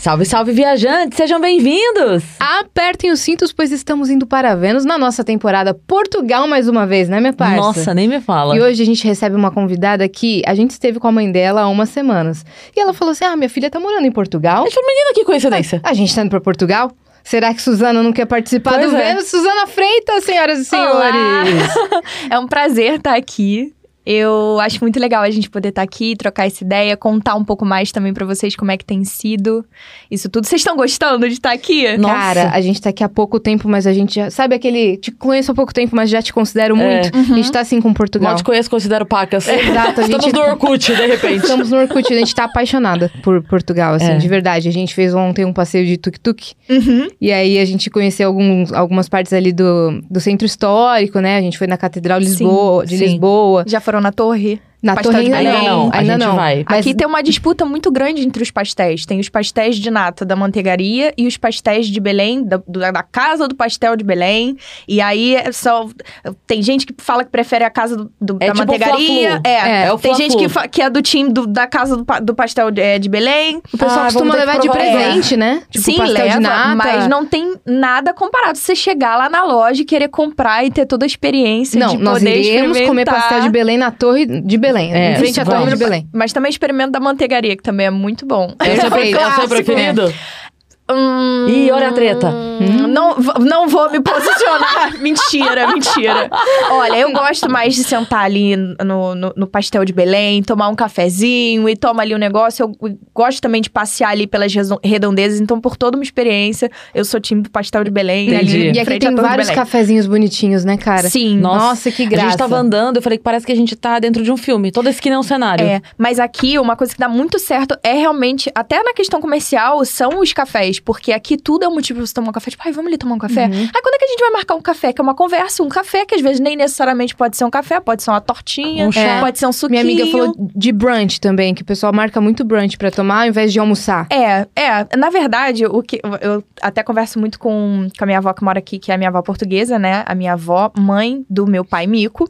Salve, salve, viajantes! Sejam bem-vindos! Apertem os cintos, pois estamos indo para Vênus na nossa temporada Portugal mais uma vez, né, minha parça? Nossa, nem me fala. E hoje a gente recebe uma convidada que a gente esteve com a mãe dela há umas semanas. E ela falou assim: Ah, minha filha tá morando em Portugal. Deixa menina, que coincidência. A gente tá indo pra Portugal? Será que Suzana não quer participar Pois do é. Vênus? Suzana Freitas, senhoras e senhores! É um prazer estar aqui. Eu acho muito legal a gente poder estar aqui, trocar essa ideia, contar um pouco mais também pra vocês como é que tem sido isso tudo. Vocês estão gostando de estar aqui? Nossa. Cara, a gente tá aqui há pouco tempo, mas a gente já. Sabe aquele. Te conheço há pouco tempo, mas já te considero É. muito. A gente tá assim com Portugal. Mal te conheço, considero pacas. Exato, a Estamos gente- no Orkut, de repente. Estamos no Orkut, a gente tá apaixonada por Portugal, assim, É. de verdade. A gente fez ontem um passeio de tuk-tuk. Uhum. E aí a gente conheceu alguns, algumas partes ali do, do centro histórico, né? A gente foi na Catedral Lisboa, de sim. Lisboa. Já foram na torre? Na Pastel Torre de ainda Belém. não, A ainda gente não. vai. Mas Aqui tem uma disputa muito grande entre os pastéis. Tem os pastéis de nata da manteigaria e os pastéis de Belém, da, da casa do pastel de Belém. E aí é só. Tem gente que fala que prefere a casa do, do- É da tipo manteigaria. Fla-Flu. É, É o tem gente que, fa- que é do time do- da casa do, do pastel de, é, de Belém. o pessoal Ah, costuma levar de presente, né? Tipo Sim, pastel leva, de nata. mas não tem nada comparado. Você chegar lá na loja e querer comprar e ter toda a experiência Não, de nós poder iremos comer pastel de Belém na Torre de Belém, É, em frente à Torre de. Belém. Mas também experimento da manteigaria, que também é muito bom. É o é o seu preferido? Hum, Ih, olha a treta. Não, v- não vou me posicionar. mentira, mentira. Olha, eu gosto mais de sentar ali no, no, no pastel de Belém, tomar um cafezinho e tomar ali um negócio. Eu gosto também de passear ali pelas redondezas. Então, por toda uma experiência, eu sou time do pastel de Belém. Entendi. Ali, E aqui tem vários cafezinhos bonitinhos, né, cara? Sim. Nossa, que graça. A gente tava andando, eu falei que parece que a gente tá dentro de um filme. Toda esquina é um cenário. É, mas aqui uma coisa que dá muito certo é realmente, até na questão comercial, são os cafés. Porque aqui tudo é um motivo pra você tomar um café. Tipo, ai, vamos ali tomar um café? Uhum. Aí quando é que a gente vai marcar um café? Que é uma conversa, um café, que às vezes nem necessariamente pode ser um café, pode ser uma tortinha, Um chá. pode ser um suquinho. Minha amiga falou de brunch também, que o pessoal marca muito brunch pra tomar ao invés de almoçar. É, é. Na verdade, o que eu até converso muito com, com a minha avó que mora aqui, que é a minha avó portuguesa, né? A minha avó, mãe do meu pai Mico.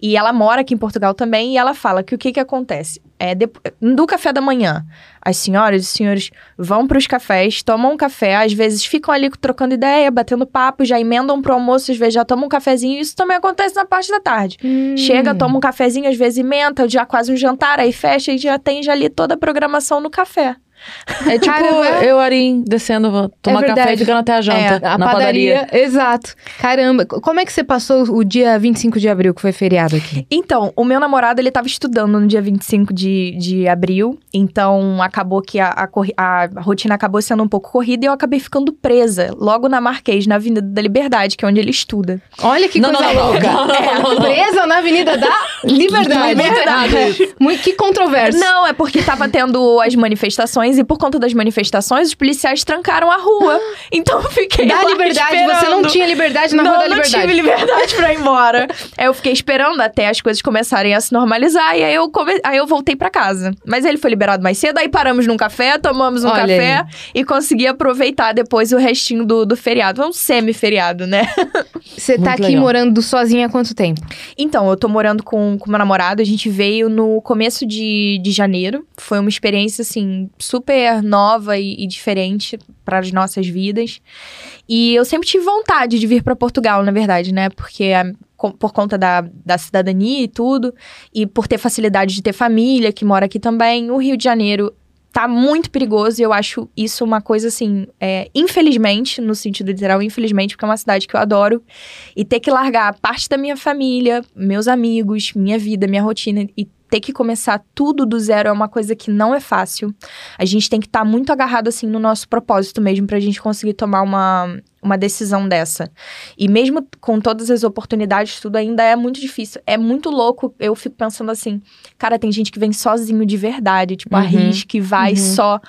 E ela mora aqui em Portugal também, e ela fala que o que que acontece? É, depo- do café da manhã, as senhoras e senhores vão para os cafés, tomam um café, às vezes ficam ali trocando ideia, batendo papo, já emendam pro almoço, às vezes já tomam um cafezinho. Isso também acontece na parte da tarde. Chega, toma um cafezinho, às vezes emenda, já quase um jantar, aí fecha e já tem já ali toda a programação no café. É tipo Caramba. eu, Arim, descendo, vou tomar verdade. café e ficando até a janta. A na padaria, exato. Caramba, como é que você passou o dia 25 de abril, que foi feriado aqui? Então, o meu namorado, ele tava estudando no dia 25 de, de abril. Então, acabou que a, a, a rotina acabou sendo um pouco corrida e eu acabei ficando presa logo na Marquês, na Avenida da Liberdade, que é onde ele estuda. Olha que Não, coisa não, não, louca. não, não, É, não, não. Presa na Avenida da Liberdade. Muito, que controverso. Não, é porque tava tendo as manifestações e por conta das manifestações, os policiais trancaram a rua. Então, eu fiquei Da lá Liberdade, esperando. você não tinha liberdade na não, Rua da não Liberdade. tive liberdade pra ir embora. aí eu fiquei esperando até as coisas começarem a se normalizar. E aí eu, come... aí eu voltei pra casa. Mas ele foi liberado mais cedo. Aí paramos num café, tomamos um Olha café e consegui aproveitar depois o restinho do, do feriado. É um semi-feriado, né? Você tá Muito aqui legal. morando sozinha há quanto tempo? Então, eu tô morando com com meu namorado. A gente veio no começo de, de janeiro. Foi uma experiência, assim, super nova e, e diferente para as nossas vidas. E eu sempre tive vontade de vir para Portugal, na verdade, né? Porque a- por conta da, da cidadania e tudo, e por ter facilidade de ter família que mora aqui também, o Rio de Janeiro tá muito perigoso e eu acho isso uma coisa assim, é, infelizmente, no sentido literal, infelizmente, porque é uma cidade que eu adoro, e ter que largar parte da minha família, meus amigos, minha vida, minha rotina e ter que começar tudo do zero é uma coisa que não é fácil. A gente tem que estar muito agarrado assim no nosso propósito mesmo pra gente conseguir tomar uma, uma decisão dessa. E mesmo com todas as oportunidades, tudo ainda é muito difícil. É muito louco. Eu fico pensando assim, cara, tem gente que vem sozinho de verdade, tipo, Uhum. arrisca e vai Uhum. só.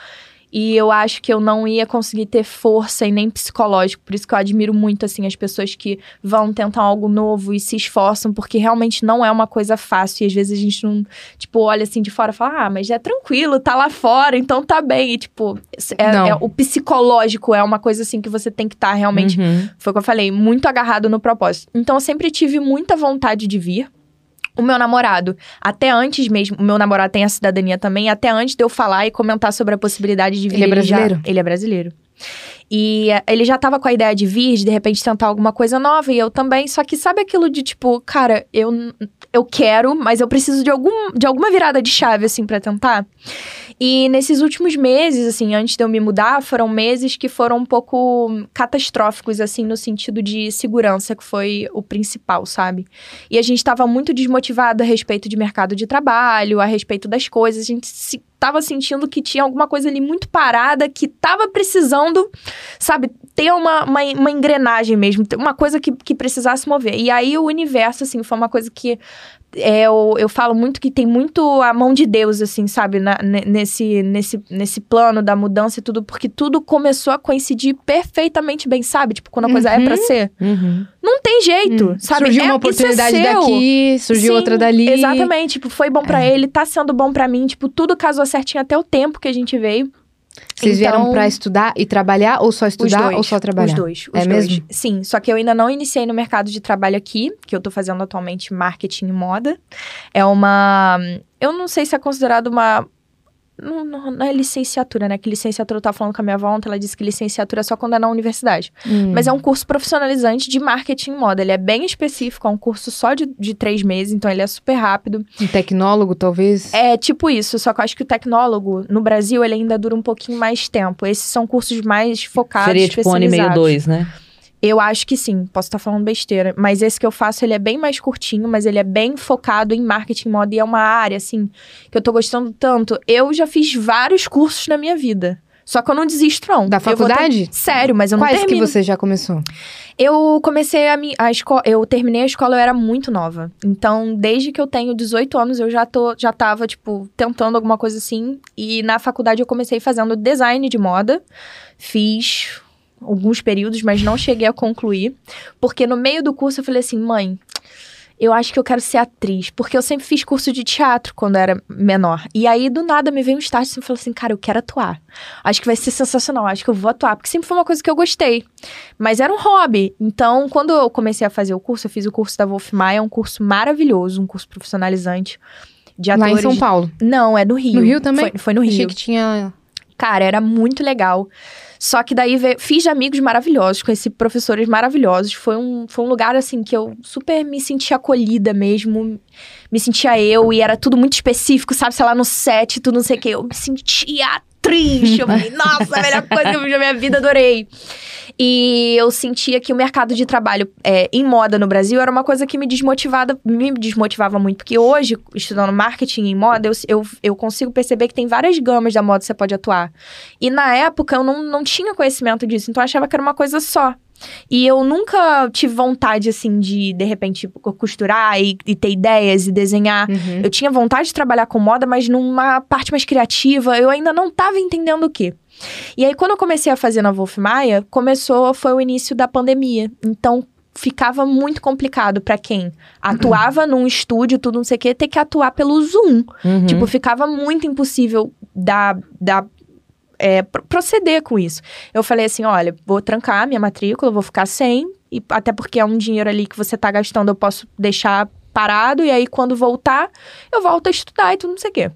E eu acho que eu não ia conseguir ter força e nem psicológico. Por isso que eu admiro muito, assim, as pessoas que vão tentar algo novo e se esforçam, porque realmente não é uma coisa fácil. E às vezes a gente não, tipo, olha assim de fora e fala, ah, mas é tranquilo, tá lá fora, então tá bem. E, tipo, é- é- o psicológico é uma coisa, assim, que você tem que estar realmente Uhum. foi o que eu falei, muito agarrado no propósito. Então eu sempre tive muita vontade de vir. O meu namorado, até antes mesmo, o meu namorado tem a cidadania também, até antes de eu falar e comentar sobre a possibilidade de vir. Ele é brasileiro? já- ele é brasileiro. E eh, ele já tava com a ideia de vir, de de repente tentar alguma coisa nova, e eu também. Só que sabe aquilo de tipo, cara, eu, eu quero, mas eu preciso de, algum, de alguma virada de chave, assim, pra tentar. E nesses últimos meses, assim, antes de eu me mudar, foram meses que foram um pouco catastróficos, assim, no sentido de segurança, que foi o principal, sabe? E a gente tava muito desmotivado a respeito de mercado de trabalho, a respeito das coisas. A gente se, sentindo que tinha alguma coisa ali muito parada, que tava precisando, sabe, ter uma, uma, uma engrenagem mesmo, uma coisa que, que precisasse mover. E aí o universo, assim, foi uma coisa que é, eu, eu falo muito que tem muito a mão de Deus, assim, sabe, na- ne- nesse, nesse, nesse plano da mudança e tudo, porque tudo começou a coincidir perfeitamente bem, sabe? Tipo, quando a coisa é pra ser. Uhum. Não tem jeito, sabe? Surgiu É- uma é oportunidade seu. daqui, surgiu Sim, outra dali. Exatamente, tipo, foi bom pra ele, tá sendo bom pra mim, tipo, tudo casou certinho até o tempo que a gente veio. Vocês vieram Então- pra estudar e trabalhar, ou só estudar, dois, ou só trabalhar? Os dois, os É dois. mesmo? Sim, só que eu ainda não iniciei no mercado de trabalho aqui, que eu tô fazendo atualmente marketing e moda. É uma. Eu não sei se é considerado uma. Não, não, não é licenciatura, né? Que licenciatura eu tava falando com a minha avó ontem, ela disse que licenciatura é só quando é na universidade. Hum. Mas é um curso profissionalizante de marketing e moda. Ele é bem específico, é um curso só de, de três meses, então ele é super rápido. Um tecnólogo, talvez? É tipo isso, só que eu acho que o tecnólogo, no Brasil, ele ainda dura um pouquinho mais tempo. Esses são cursos mais focados, Seria tipo um ano e meio, dois, né? Eu acho que sim, posso estar falando besteira. Mas esse que eu faço, ele é bem mais curtinho, mas ele é bem focado em marketing moda e é uma área, assim, que eu tô gostando tanto. Eu já fiz vários cursos na minha vida. Só que eu não desisto, não. Da vou ter- faculdade? Sério, mas eu não Quais que você já começou? Eu comecei a, mi... a escola. Eu terminei a escola, eu era muito nova. Então, desde que eu tenho 18 anos, eu já, tô, já tava, tipo, tentando alguma coisa assim. E na faculdade eu comecei fazendo design de moda. Fiz alguns períodos, mas não cheguei a concluir. Porque no meio do curso eu falei assim, mãe. Eu acho que eu quero ser atriz, porque eu sempre fiz curso de teatro quando era menor. E aí, do nada, me veio um estágio e falou assim: cara, eu quero atuar. Acho que vai ser sensacional, acho que eu vou atuar, porque sempre foi uma coisa que eu gostei. Mas era um hobby. Então, quando eu comecei a fazer o curso, eu fiz o curso da Wolf Maia, um curso maravilhoso, um curso profissionalizante de Lá atores. em São Paulo. Não, é no Rio. No Rio também? Foi, foi no Achei Rio. que tinha... Cara, era muito legal. Só que daí veio- fiz amigos maravilhosos, conheci professores maravilhosos. Foi um, foi um lugar, assim, que eu super me senti acolhida mesmo. Me sentia eu e era tudo muito específico, sabe? Sei lá, no set, tudo não sei o quê. Eu me sentia atriz. Eu falei, nossa, a melhor coisa que eu fiz na minha vida, adorei. E eu sentia que o mercado de trabalho é, em moda no Brasil era uma coisa que me desmotivava, me desmotivava muito. Porque hoje, estudando marketing em moda, eu, eu, eu consigo perceber que tem várias gamas da moda que você pode atuar. E na época eu não, não tinha conhecimento disso, então eu achava que era uma coisa só. E eu nunca tive vontade, assim, de, de repente, costurar e, e ter ideias e desenhar. Uhum. Eu tinha vontade de trabalhar com moda, mas numa parte mais criativa, eu ainda não estava entendendo o quê. E aí, quando eu comecei a fazer na Wolf Maia, começou, foi o início da pandemia. Então, ficava muito complicado para quem atuava num estúdio, tudo não sei o quê, ter que atuar pelo Zoom. Uhum. Tipo, ficava muito impossível da, da é, pro- proceder com isso. Eu falei assim: olha, vou trancar minha matrícula, vou ficar sem, e até porque é um dinheiro ali que você tá gastando, eu posso deixar parado, e aí quando voltar, eu volto a estudar e tudo não sei o quê.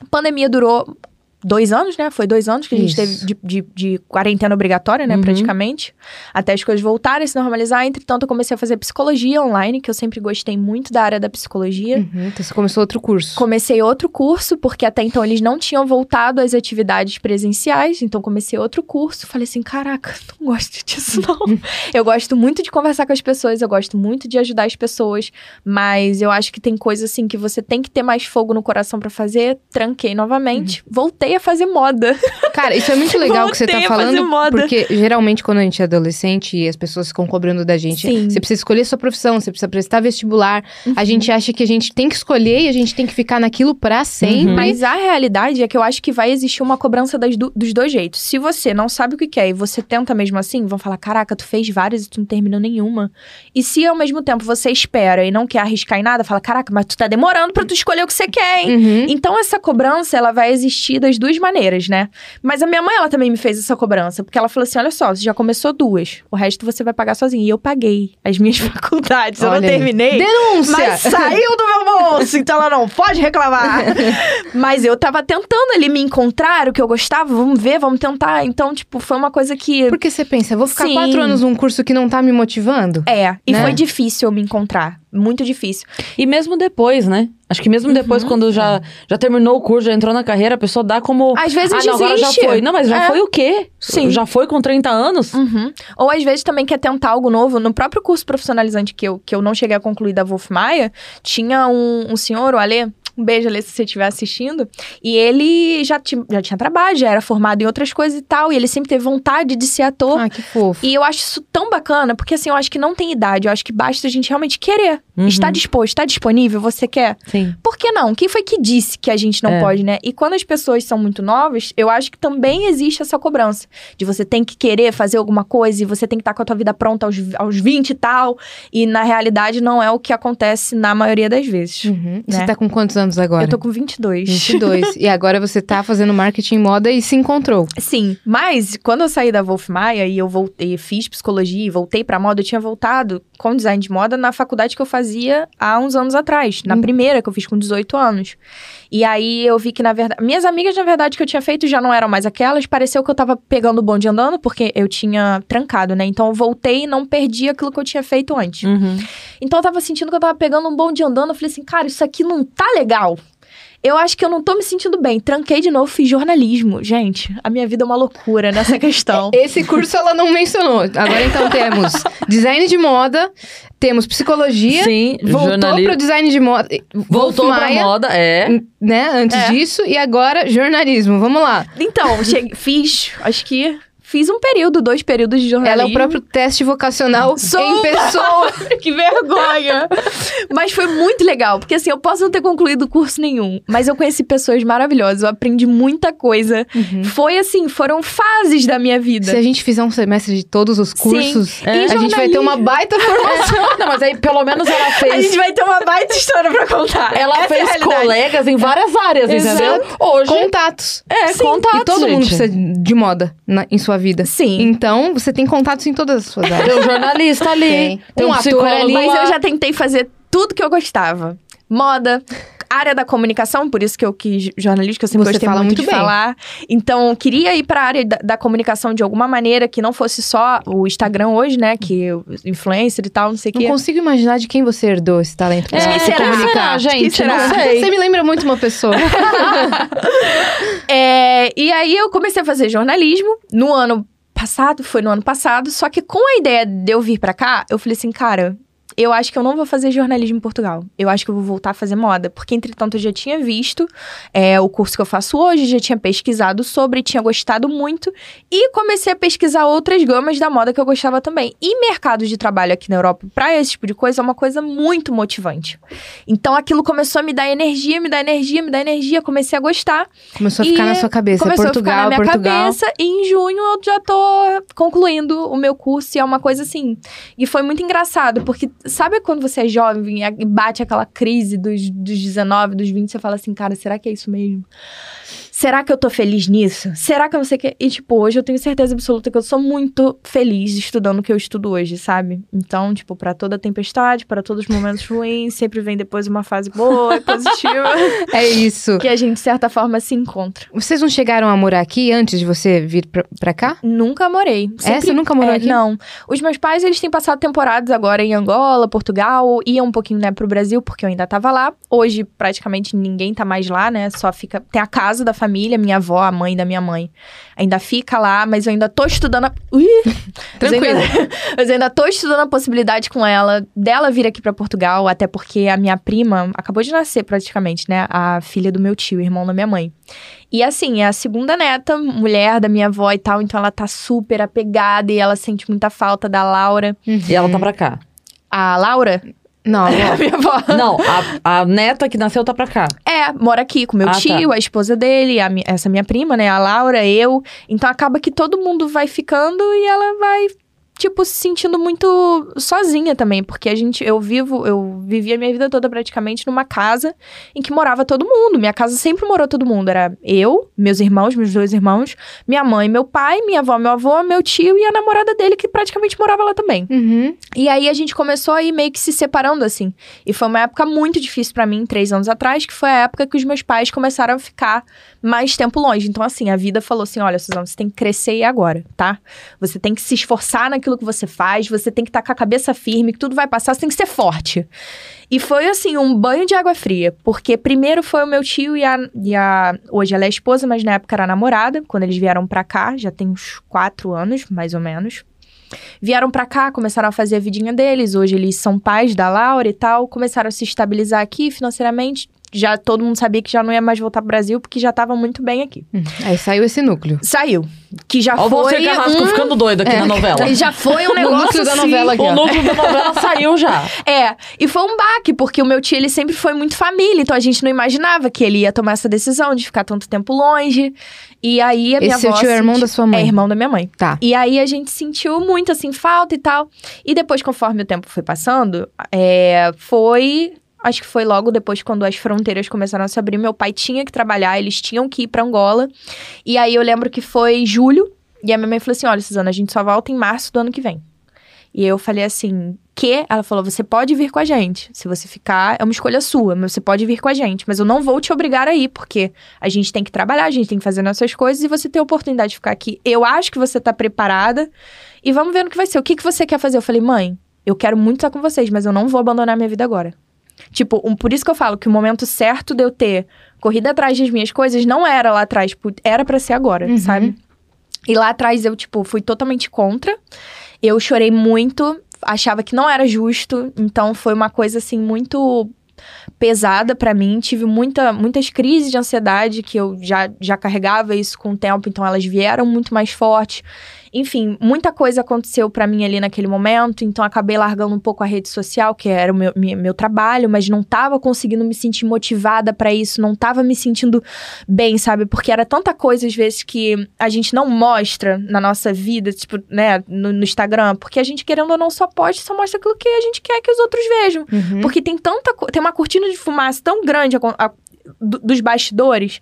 A pandemia durou dois anos, né? Foi dois anos que a gente Isso. teve de, de, de quarentena obrigatória, né? Uhum. Praticamente. Até as coisas voltarem, se normalizar. Entretanto, eu comecei a fazer psicologia online, que eu sempre gostei muito da área da psicologia. Uhum. Então você começou outro curso. Comecei outro curso, porque até então eles não tinham voltado às atividades presenciais, então comecei outro curso. Falei assim: caraca, não gosto disso não. eu gosto muito de conversar com as pessoas, eu gosto muito de ajudar as pessoas, mas eu acho que tem coisa assim que você tem que ter mais fogo no coração pra fazer. Tranquei novamente, voltei a fazer moda. Cara, isso é muito legal que você tá falando, moda. porque geralmente quando a gente é adolescente e as pessoas ficam cobrando da gente, Sim. você precisa escolher sua profissão, você precisa prestar vestibular. Uhum. A gente acha que a gente tem que escolher e a gente tem que ficar naquilo pra sempre. Uhum. Mas a realidade é que eu acho que vai existir uma cobrança das du- dos dois jeitos. Se você não sabe o que quer e você tenta mesmo assim, vão falar: caraca, tu fez várias e tu não terminou nenhuma. E se ao mesmo tempo você espera e não quer arriscar em nada, fala: caraca, mas tu tá demorando pra tu escolher o que você quer, hein? Uhum. Então essa cobrança, ela vai existir das, duas maneiras, né? Mas a minha mãe, ela também me fez essa cobrança, porque ela falou assim: olha só, você já começou duas, o resto você vai pagar sozinha. E eu paguei as minhas faculdades, eu não Olha aí. terminei. Denúncia! Mas saiu do meu bolso, então ela não pode reclamar. Mas eu tava tentando ali me encontrar, o que eu gostava, vamos ver, vamos tentar. Então, tipo, foi uma coisa que. Porque você pensa, eu vou ficar Sim. quatro anos num curso que não tá me motivando? É, e Né? foi difícil eu me encontrar. Muito difícil. E mesmo depois, né? Acho que mesmo depois, quando já, já terminou o curso, já entrou na carreira, a pessoa dá como. Às vezes ah, não, agora já foi. Não, mas já É. foi o quê? Sim. Já foi com 30 anos? Uhum. Ou às vezes também quer tentar algo novo. No próprio curso profissionalizante que eu, que eu não cheguei a concluir da Wolf Maia, tinha um, um senhor, o Alê, um beijo, Alê, se você estiver assistindo. E ele já, já tinha trabalho, já era formado em outras coisas e tal. E ele sempre teve vontade de ser ator. Ah, que fofo. E eu acho isso tão bacana, porque assim, eu acho que não tem idade. Eu acho que basta a gente realmente querer. Uhum. Está disposto, está disponível, você quer. Sim. Por que não? Quem foi que disse que a gente não É. pode, né? E quando as pessoas são muito novas, eu acho que também existe essa cobrança. De você tem que querer fazer alguma coisa e você tem que estar com a tua vida pronta aos, aos 20 e tal. E na realidade não é o que acontece na maioria das vezes. Uhum. Você né? tá com quantos anos agora? Eu tô com 22. 22. e agora você tá fazendo marketing moda e se encontrou. Sim, mas quando eu saí da Wolf Maia e eu voltei, fiz psicologia e voltei pra moda, eu tinha voltado com design de moda na faculdade que eu fazia há uns anos atrás, na Hum. primeira que eu fiz com 18 anos. E aí eu vi que na verdade, minhas amigas na verdade que eu tinha feito já não eram mais aquelas, pareceu que eu tava pegando o bonde andando porque eu tinha trancado, né? Então eu voltei e não perdi aquilo que eu tinha feito antes. Uhum. Então eu tava sentindo que eu tava pegando um bonde andando. Eu falei assim, cara, isso aqui não tá legal. Eu acho que eu não tô me sentindo bem. Tranquei de novo, fiz jornalismo. Gente, a minha vida é uma loucura nessa questão. Esse curso ela não mencionou. Agora então temos design de moda, temos psicologia, Sim, voltou jornalismo. pro design de moda, Voltou Wolf pra Maia, moda, é. né, antes É. disso, e agora jornalismo. Vamos lá. Então, cheguei, fiz, acho que fiz um período, dois períodos de jornalismo. Ela é o próprio teste vocacional Sou em pessoa. que vergonha! mas foi muito legal, porque assim, eu posso não ter concluído curso nenhum, mas eu conheci pessoas maravilhosas, eu aprendi muita coisa. Foi assim, foram fases da minha vida. Se a gente fizer um semestre de todos os cursos, E a gente vai ter uma baita formação. Não, mas aí pelo menos ela A fez. gente vai ter uma baita história pra contar. Ela Essa é a fez realidade. colegas em várias áreas, Exato. entendeu? Hoje. Contatos. É, Sim, contatos. e todo mundo gente. precisa de moda na- em sua vida. Sim. Então, você tem contatos em todas as suas áreas. Tem um jornalista ali. Tem. Tem, Um um ator ali. Mas eu já tentei fazer tudo que eu gostava. Moda, área da comunicação, por isso que eu quis jornalismo, que eu sempre Você gostei fala muito, muito de bem. falar. Então, queria ir pra área da, da comunicação de alguma maneira, que não fosse só o Instagram hoje, né? Que influencer e tal, não sei o Não quê. consigo imaginar de quem você herdou esse talento pra É, se será? comunicar. gente? Quem será? Não sei. Você me lembra muito uma pessoa. É, e aí eu comecei a fazer jornalismo no ano passado, foi no ano passado, só que com a ideia de eu vir pra cá, eu falei assim, cara, eu acho que eu não vou fazer jornalismo em Portugal. Eu acho que eu vou voltar a fazer moda. Porque, entretanto, eu já tinha visto é, o curso que eu faço hoje, já tinha pesquisado sobre, tinha gostado muito. E comecei a pesquisar outras gamas da moda que eu gostava também. E mercado de trabalho aqui na Europa, pra esse tipo de coisa, é uma coisa muito motivante. Então, aquilo começou a me dar energia, me dar energia, me dar energia. Comecei a gostar. Começou a ficar na sua cabeça. Começou a ficar Portugal, na minha Portugal. cabeça e em junho eu já tô concluindo o meu curso e é uma coisa assim. E foi muito engraçado, porque sabe quando você é jovem e bate aquela crise dos, dos 19, dos 20, você fala assim, cara, será que é isso mesmo? Será que eu tô feliz nisso? Será que eu não sei o que? E, tipo, hoje eu tenho certeza absoluta que eu sou muito feliz estudando o que eu estudo hoje, sabe? Então, tipo, pra toda tempestade, para todos os momentos ruins, sempre vem depois uma fase boa e positiva, É isso. que a gente, de certa forma, se encontra. Vocês não chegaram a morar aqui antes de você vir pra, pra cá? Nunca morei. É? Você nunca morou é, aqui? Não. Os meus pais, eles têm passado temporadas agora em Angola, Portugal, iam um pouquinho, né, pro Brasil, porque eu ainda tava lá. Hoje, praticamente, ninguém tá mais lá, né, só fica... Tem a casa da família, minha avó, a mãe da minha mãe. Ainda fica lá, mas eu ainda tô estudando... A... Ui! Mas Tranquilo. ainda- Mas ainda tô estudando a possibilidade com ela, dela vir aqui pra Portugal, até porque a minha prima acabou de nascer, praticamente, né, a filha do meu tio, irmão da minha mãe. E assim, é a segunda neta, mulher da minha avó e tal, então ela tá super apegada e ela sente muita falta da Laura. E ela tá pra cá. A Laura? Não, A não. minha avó. Não, a, a neta que nasceu tá pra cá. É, mora aqui com meu Ah, tio, a esposa dele, a essa minha prima, né, a Laura, eu. Então acaba que todo mundo vai ficando e ela vai tipo, se sentindo muito sozinha também, porque a gente, eu vivo, eu vivi a minha vida toda praticamente numa casa em que morava todo mundo. Minha casa sempre morou todo mundo. Era eu, meus irmãos, meus dois irmãos, minha mãe, meu pai, minha avó, meu avô, meu tio e a namorada dele, que praticamente morava lá também. Uhum. E aí a gente começou a ir meio que se separando, assim. E foi uma época muito difícil pra mim, três anos atrás, que foi a época que os meus pais começaram a ficar mais tempo longe. Então, assim, a vida falou assim: olha, Suzana, você tem que crescer e agora, tá? Você tem que se esforçar naquilo que você faz, você tem que estar com a cabeça firme, que tudo vai passar, você tem que ser forte. E foi, assim, um banho de água fria. Porque primeiro foi o meu tio e a. E a hoje ela é esposa, mas na época era namorada, quando eles vieram pra cá, já tem uns quatro anos, mais ou menos. Vieram pra cá, começaram a fazer a vidinha deles. Hoje eles são pais da Laura e tal. Começaram a se estabilizar aqui financeiramente. Já todo mundo sabia que já não ia mais voltar pro Brasil, porque já tava muito bem aqui. Hum. Aí saiu esse núcleo. Saiu. Que já Ó, você foi. Carrasco um... ficando doido aqui na novela. E já foi um negócio núcleo da assim, novela aqui, O núcleo da novela saiu já. É, e foi um baque, porque o meu tio, ele sempre foi muito família, então a gente não imaginava que ele ia tomar essa decisão de ficar tanto tempo longe. E aí a minha Esse seu avó tio é irmão sentiu- da sua mãe? É irmão da minha mãe. Tá. E aí a gente sentiu muito, assim, falta e tal. E depois, conforme o tempo foi passando, é, foi... Acho que foi logo depois, quando as fronteiras começaram a se abrir. Meu pai tinha que trabalhar, eles tinham que ir pra Angola. E aí eu lembro que foi julho. E a minha mãe falou assim, olha, Suzana, a gente só volta em março do ano que vem. E eu falei assim, que? Ela falou, você pode vir com a gente. Se você ficar, é uma escolha sua, mas você pode vir com a gente. Mas eu não vou te obrigar a ir, porque a gente tem que trabalhar, a gente tem que fazer nossas coisas e você tem a oportunidade de ficar aqui. Eu acho que você tá preparada e vamos ver no que vai ser. O que, que você quer fazer? Eu falei, mãe, eu quero muito estar com vocês, mas eu não vou abandonar minha vida agora. Tipo, um, por isso que eu falo que o momento certo de eu ter corrido atrás das minhas coisas não era lá atrás, tipo, era pra ser agora, Uhum. sabe? E lá atrás eu, tipo, fui totalmente contra. Eu chorei muito, achava que não era justo, então foi uma coisa assim muito pesada pra mim. Tive muita, muitas crises de ansiedade que eu já, já carregava isso com o tempo, então elas vieram muito mais fortes. Enfim, muita coisa aconteceu pra mim ali naquele momento, então acabei largando um pouco a rede social, que era o meu, meu trabalho, mas não tava conseguindo me sentir motivada pra isso, não tava me sentindo bem, sabe? Porque era tanta coisa, às vezes, que a gente não mostra na nossa vida, tipo, né, no, no Instagram, porque a gente, querendo ou não, só posta, só mostra aquilo que a gente quer que os outros vejam. Uhum. Porque tem tanta co- tem uma cortina de fumaça tão grande a- a- do- dos bastidores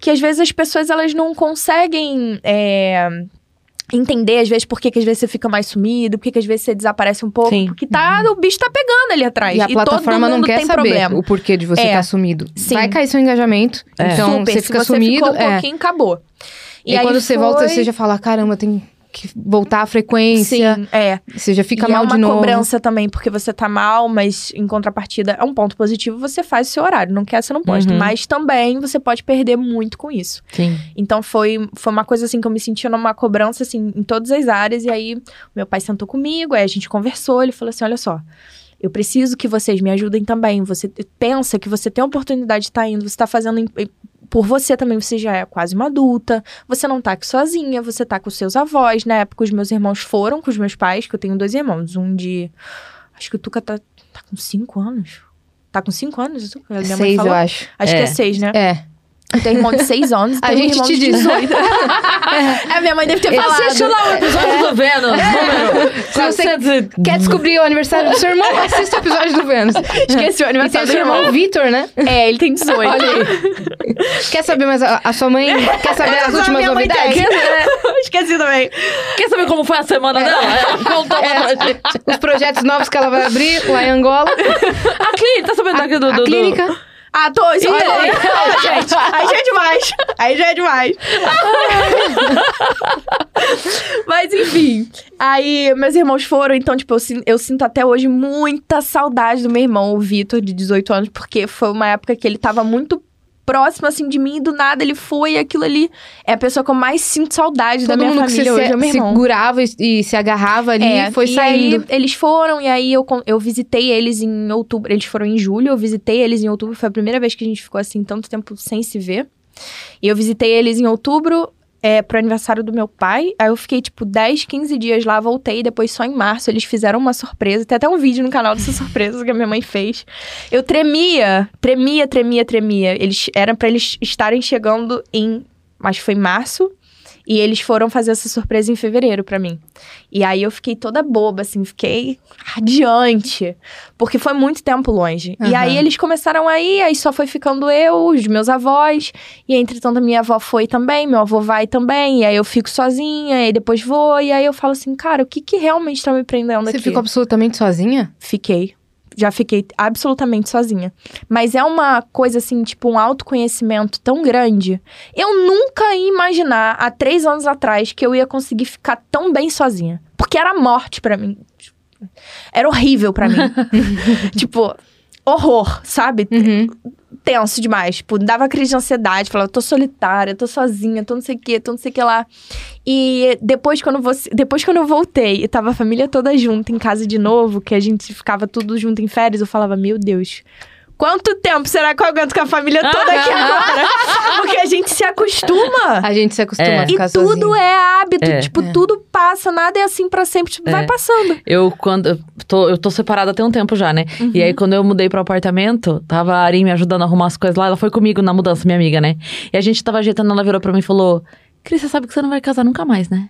que às vezes as pessoas elas não conseguem é, entender, às vezes, por que, que às vezes você fica mais sumido, por que, que às vezes você desaparece um pouco. Sim. Porque tá, o bicho tá pegando ali atrás. E a todo plataforma não quer tem saber problema. o porquê de você É. estar sumido. Sim. Vai cair seu engajamento. É. Então, Super, você se fica você sumido. ficou um é. pouquinho, acabou. E, aí quando você foi- volta, você já fala: caramba, tem que voltar a frequência. Sim, é. Você já fica e mal é uma de novo. cobrança também, porque você tá mal, mas em contrapartida é um ponto positivo, você faz o seu horário. Não quer, você não posta. Uhum. Mas também você pode perder muito com isso. Sim. Então foi, foi uma coisa assim que eu me senti numa cobrança assim em todas as áreas. E aí meu pai sentou comigo, aí a gente conversou, ele falou assim: olha só. Eu preciso que vocês me ajudem também. Você pensa que você tem a oportunidade de estar indo, você está fazendo por você também, você já é quase uma adulta, você não tá aqui sozinha, você tá com seus avós. Na época, os meus irmãos foram com os meus pais, que eu tenho dois irmãos. Um de. Acho que o Tuca tá, tá com cinco anos. Tá com cinco anos? Minha mãe Seis, falou. eu acho. Acho que É. é seis, né? É. Eu tenho irmão de 6 anos A um gente irmão te diz. 18. é, minha mãe deve ter falado. Assiste lá o episódio do Vênus, número Se você 400 quer descobrir o aniversário do seu irmão, assista o episódio do Vênus. Esqueci o tem aniversário o do seu irmão irmão. Vitor, né? É, ele tem 18. Olha aí. Quer saber mais a, a sua mãe? Quer saber as últimas novidades? tem. Esqueci também. Quer saber como foi a semana dela? Ela contou lá pra gente. Os projetos novos que ela vai abrir lá em Angola. A clínica, tá sabendo do... A do- do- clínica. Ah, tô, isso olha aí. Gente, aí já é demais. Aí já é demais. Mas enfim, aí meus irmãos foram, então, tipo, eu, eu sinto até hoje muita saudade do meu irmão, o Vitor, de 18 anos, porque foi uma época que ele tava muito próximo, assim, de mim, e do nada ele foi, e aquilo ali é a pessoa que eu mais sinto saudade da Todo minha mundo que família se, hoje, é o meu irmão. segurava e, e se agarrava ali É, foi e saindo. aí eles foram, e aí eu, eu visitei eles em outubro. Eles foram em julho, eu visitei eles em outubro. Foi a primeira vez que a gente ficou assim, tanto tempo sem se ver. E eu visitei eles em outubro, é, pro aniversário do meu pai. Aí eu fiquei, tipo, 10, 15 dias lá, voltei. Depois, só em março, eles fizeram uma surpresa. Tem até um vídeo no canal dessa surpresa que a minha mãe fez. Eu tremia, tremia, tremia, tremia. Eles, era pra eles estarem chegando em, acho que foi março. E eles foram fazer essa surpresa em fevereiro pra mim. E aí eu fiquei toda boba, assim, fiquei radiante. Porque foi muito tempo longe. E Aham. aí eles começaram a ir, aí só foi ficando eu, os meus avós. E entretanto a minha avó foi também, meu avô vai também. E aí eu fico sozinha, e depois vou. E aí eu falo assim, cara, o que que realmente tá me prendendo Você aqui? ficou absolutamente sozinha? Fiquei. Já fiquei absolutamente sozinha. Mas é uma coisa assim, tipo, um autoconhecimento tão grande. Eu nunca ia imaginar, há três anos atrás, que eu ia conseguir ficar tão bem sozinha. Porque era morte pra mim. Era horrível pra mim. tipo, horror, sabe? Uhum. Tenso demais. Tipo, dava crise de ansiedade, falava, tô solitária, tô sozinha, tô não sei o que, tô não sei o que lá. E depois quando, você, depois, quando eu voltei e tava a família toda junta em casa de novo, que a gente ficava tudo junto em férias, eu falava, meu Deus. Quanto tempo será que eu aguento com a família toda aqui agora? Porque a gente se acostuma. A gente se acostuma É. a E ficar tudo sozinho. é hábito, É. tipo, É. tudo passa, nada é assim pra sempre, tipo, É. vai passando. Eu, quando. Eu tô, eu tô separada tem um tempo já, né? E aí, quando eu mudei pro apartamento, tava a Ari me ajudando a arrumar as coisas lá. Ela foi comigo na mudança, minha amiga, né? E a gente tava ajeitando, ela virou pra mim e falou: Cris, você sabe que você não vai casar nunca mais, né?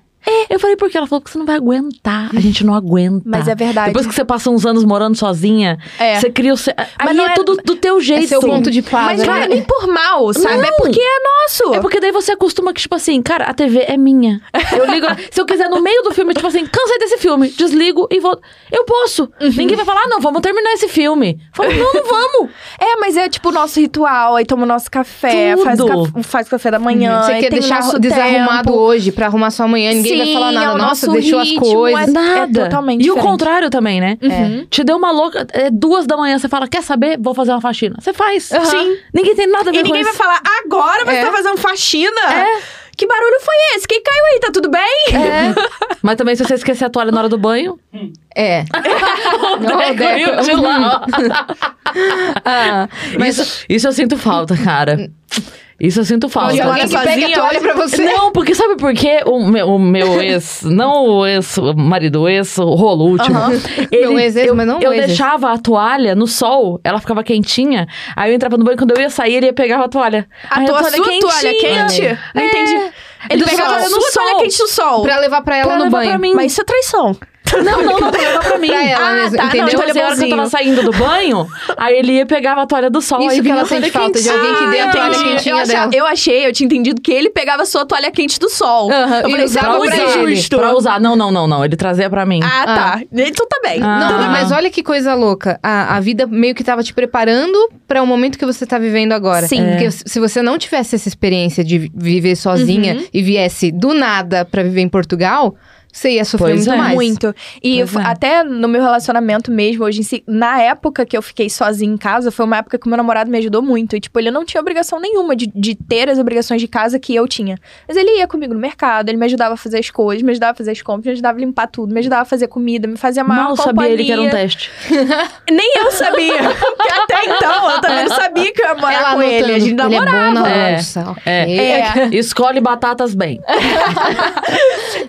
Eu falei, por quê? Ela falou que você não vai aguentar. A gente não aguenta. Mas é verdade. Depois que você passa uns anos morando sozinha, É. você cria o seu. Aí não é, é- tudo do teu jeito. É seu ponto de paz, Mas não né? é nem por mal, sabe? É Não. porque é nosso. É porque daí você acostuma que, tipo assim, cara, a TV é minha. Eu ligo. se eu quiser no meio do filme, tipo assim, cansei desse filme, desligo e vou. Eu posso. Uhum. Ninguém vai falar, ah, não, vamos terminar esse filme. Fala, não, não vamos. É, mas é tipo o nosso ritual. Aí toma o nosso café, Tudo. faz o, caf- faz café da manhã. Você quer deixar desarrumado tempo. hoje pra arrumar sua manhã, ninguém vai Sim, falar é nada. o Nossa, nosso deixou as ritmo, coisas. É Nada. totalmente E o diferente. contrário também, né? Uhum. Te deu uma louca. É duas da manhã, você fala, quer saber? Vou fazer uma faxina. Você faz. Aham. Sim. Ninguém tem nada a ver E com ninguém vai isso. falar, agora você É. tá fazendo faxina? É. Que barulho foi esse? Quem caiu aí? Tá tudo bem? É. Mas também, se você esquecer a toalha na hora do banho. É. Não, Deco Deco. eu de lá. Ah, mas Isso, isso eu sinto falta, cara. Isso eu sinto falta. de alguém que pega a toalha pra você. Não, porque sabe por quê? O meu, o meu ex, não o ex-marido, o ex-rolo último. Ele, Meu ex-ex, eu, mas não o Eu ex-ex. deixava a toalha no sol, ela ficava quentinha. Aí eu entrava no banho, quando eu ia sair, ele ia pegar a toalha. A Aí tua toalha sua toalha quente? Não É. entendi. Ele Do pegava sol. a toalha quente do sol. pra levar pra ela Pra no levar banho. pra mim. Mas isso é traição. Não, não, não, pra levar pra mim. Pra ela Ah, mesmo, tá, não, entendeu? então ele é Tipo hora que eu tava saindo do banho, aí ele ia pegava a toalha do sol. Isso aí que vinha ela sente falta, de alguém que dê a toalha entendi. quentinha eu, dela. eu achei, eu tinha entendido que ele pegava a sua toalha quente do sol. Aham, Eu falei, isso é usava muito pra injusto. Pra usar. Não, não, não, não. Ele trazia pra mim. Ah, tá. Então tá bem. Ah. Não, Ah. mas olha que coisa louca. A, a vida meio que tava te preparando para o momento que você tá vivendo agora. Sim. Porque se você não tivesse essa experiência de vi- viver sozinha Uhum. e viesse do nada pra viver em Portugal, você ia sofrer Pois muito é. mais. Muito. E é. até no meu relacionamento mesmo, hoje em si, na época que eu fiquei sozinha em casa, foi uma época que o meu namorado me ajudou muito. E, tipo, ele não tinha obrigação nenhuma de, de ter as obrigações de casa que eu tinha. Mas ele ia comigo no mercado, ele me ajudava a fazer as coisas, me ajudava a fazer as compras, me ajudava a limpar tudo, me ajudava a fazer comida, me fazia Mal companhia. sabia ele que era um teste. Nem eu sabia. Porque até então, eu também não sabia que eu ia morar Ela com ele. A gente ele é bom namorava. É. roça. ok. É. É. Escolhe batatas bem.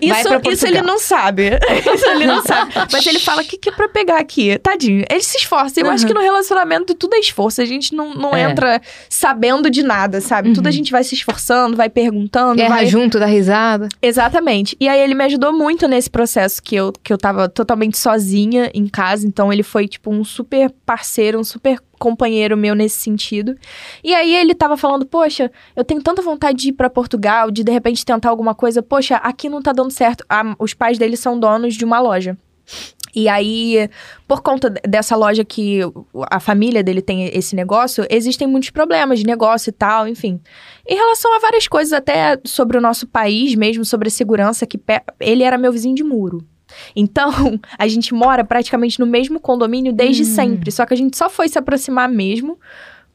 Vai Isso, pra isso Portugal. Ele não sabe. Isso ele não sabe. Mas ele fala: o que, que é pra pegar aqui? Tadinho. Ele se esforça. Eu acho que no relacionamento tudo é esforço. A gente não, não É. entra sabendo de nada, sabe? Tudo a gente vai se esforçando, vai perguntando. Erra vai... junto, dá risada. Exatamente. E aí ele me ajudou muito nesse processo que eu, que eu tava totalmente sozinha em casa. Então ele foi, tipo, um super parceiro, um super companheiro meu nesse sentido. E aí ele tava falando, poxa, eu tenho tanta vontade de ir pra Portugal, de de repente tentar alguma coisa. Poxa, aqui não tá dando certo. Ah, os pais dele são donos de uma loja. E aí, por conta de- dessa loja que a família dele tem esse negócio, existem muitos problemas de negócio e tal, enfim. Em relação a várias coisas, até sobre o nosso país mesmo, sobre a segurança, que ele era meu vizinho de muro. Então, a gente mora praticamente no mesmo condomínio desde sempre. Só que a gente só foi se aproximar mesmo.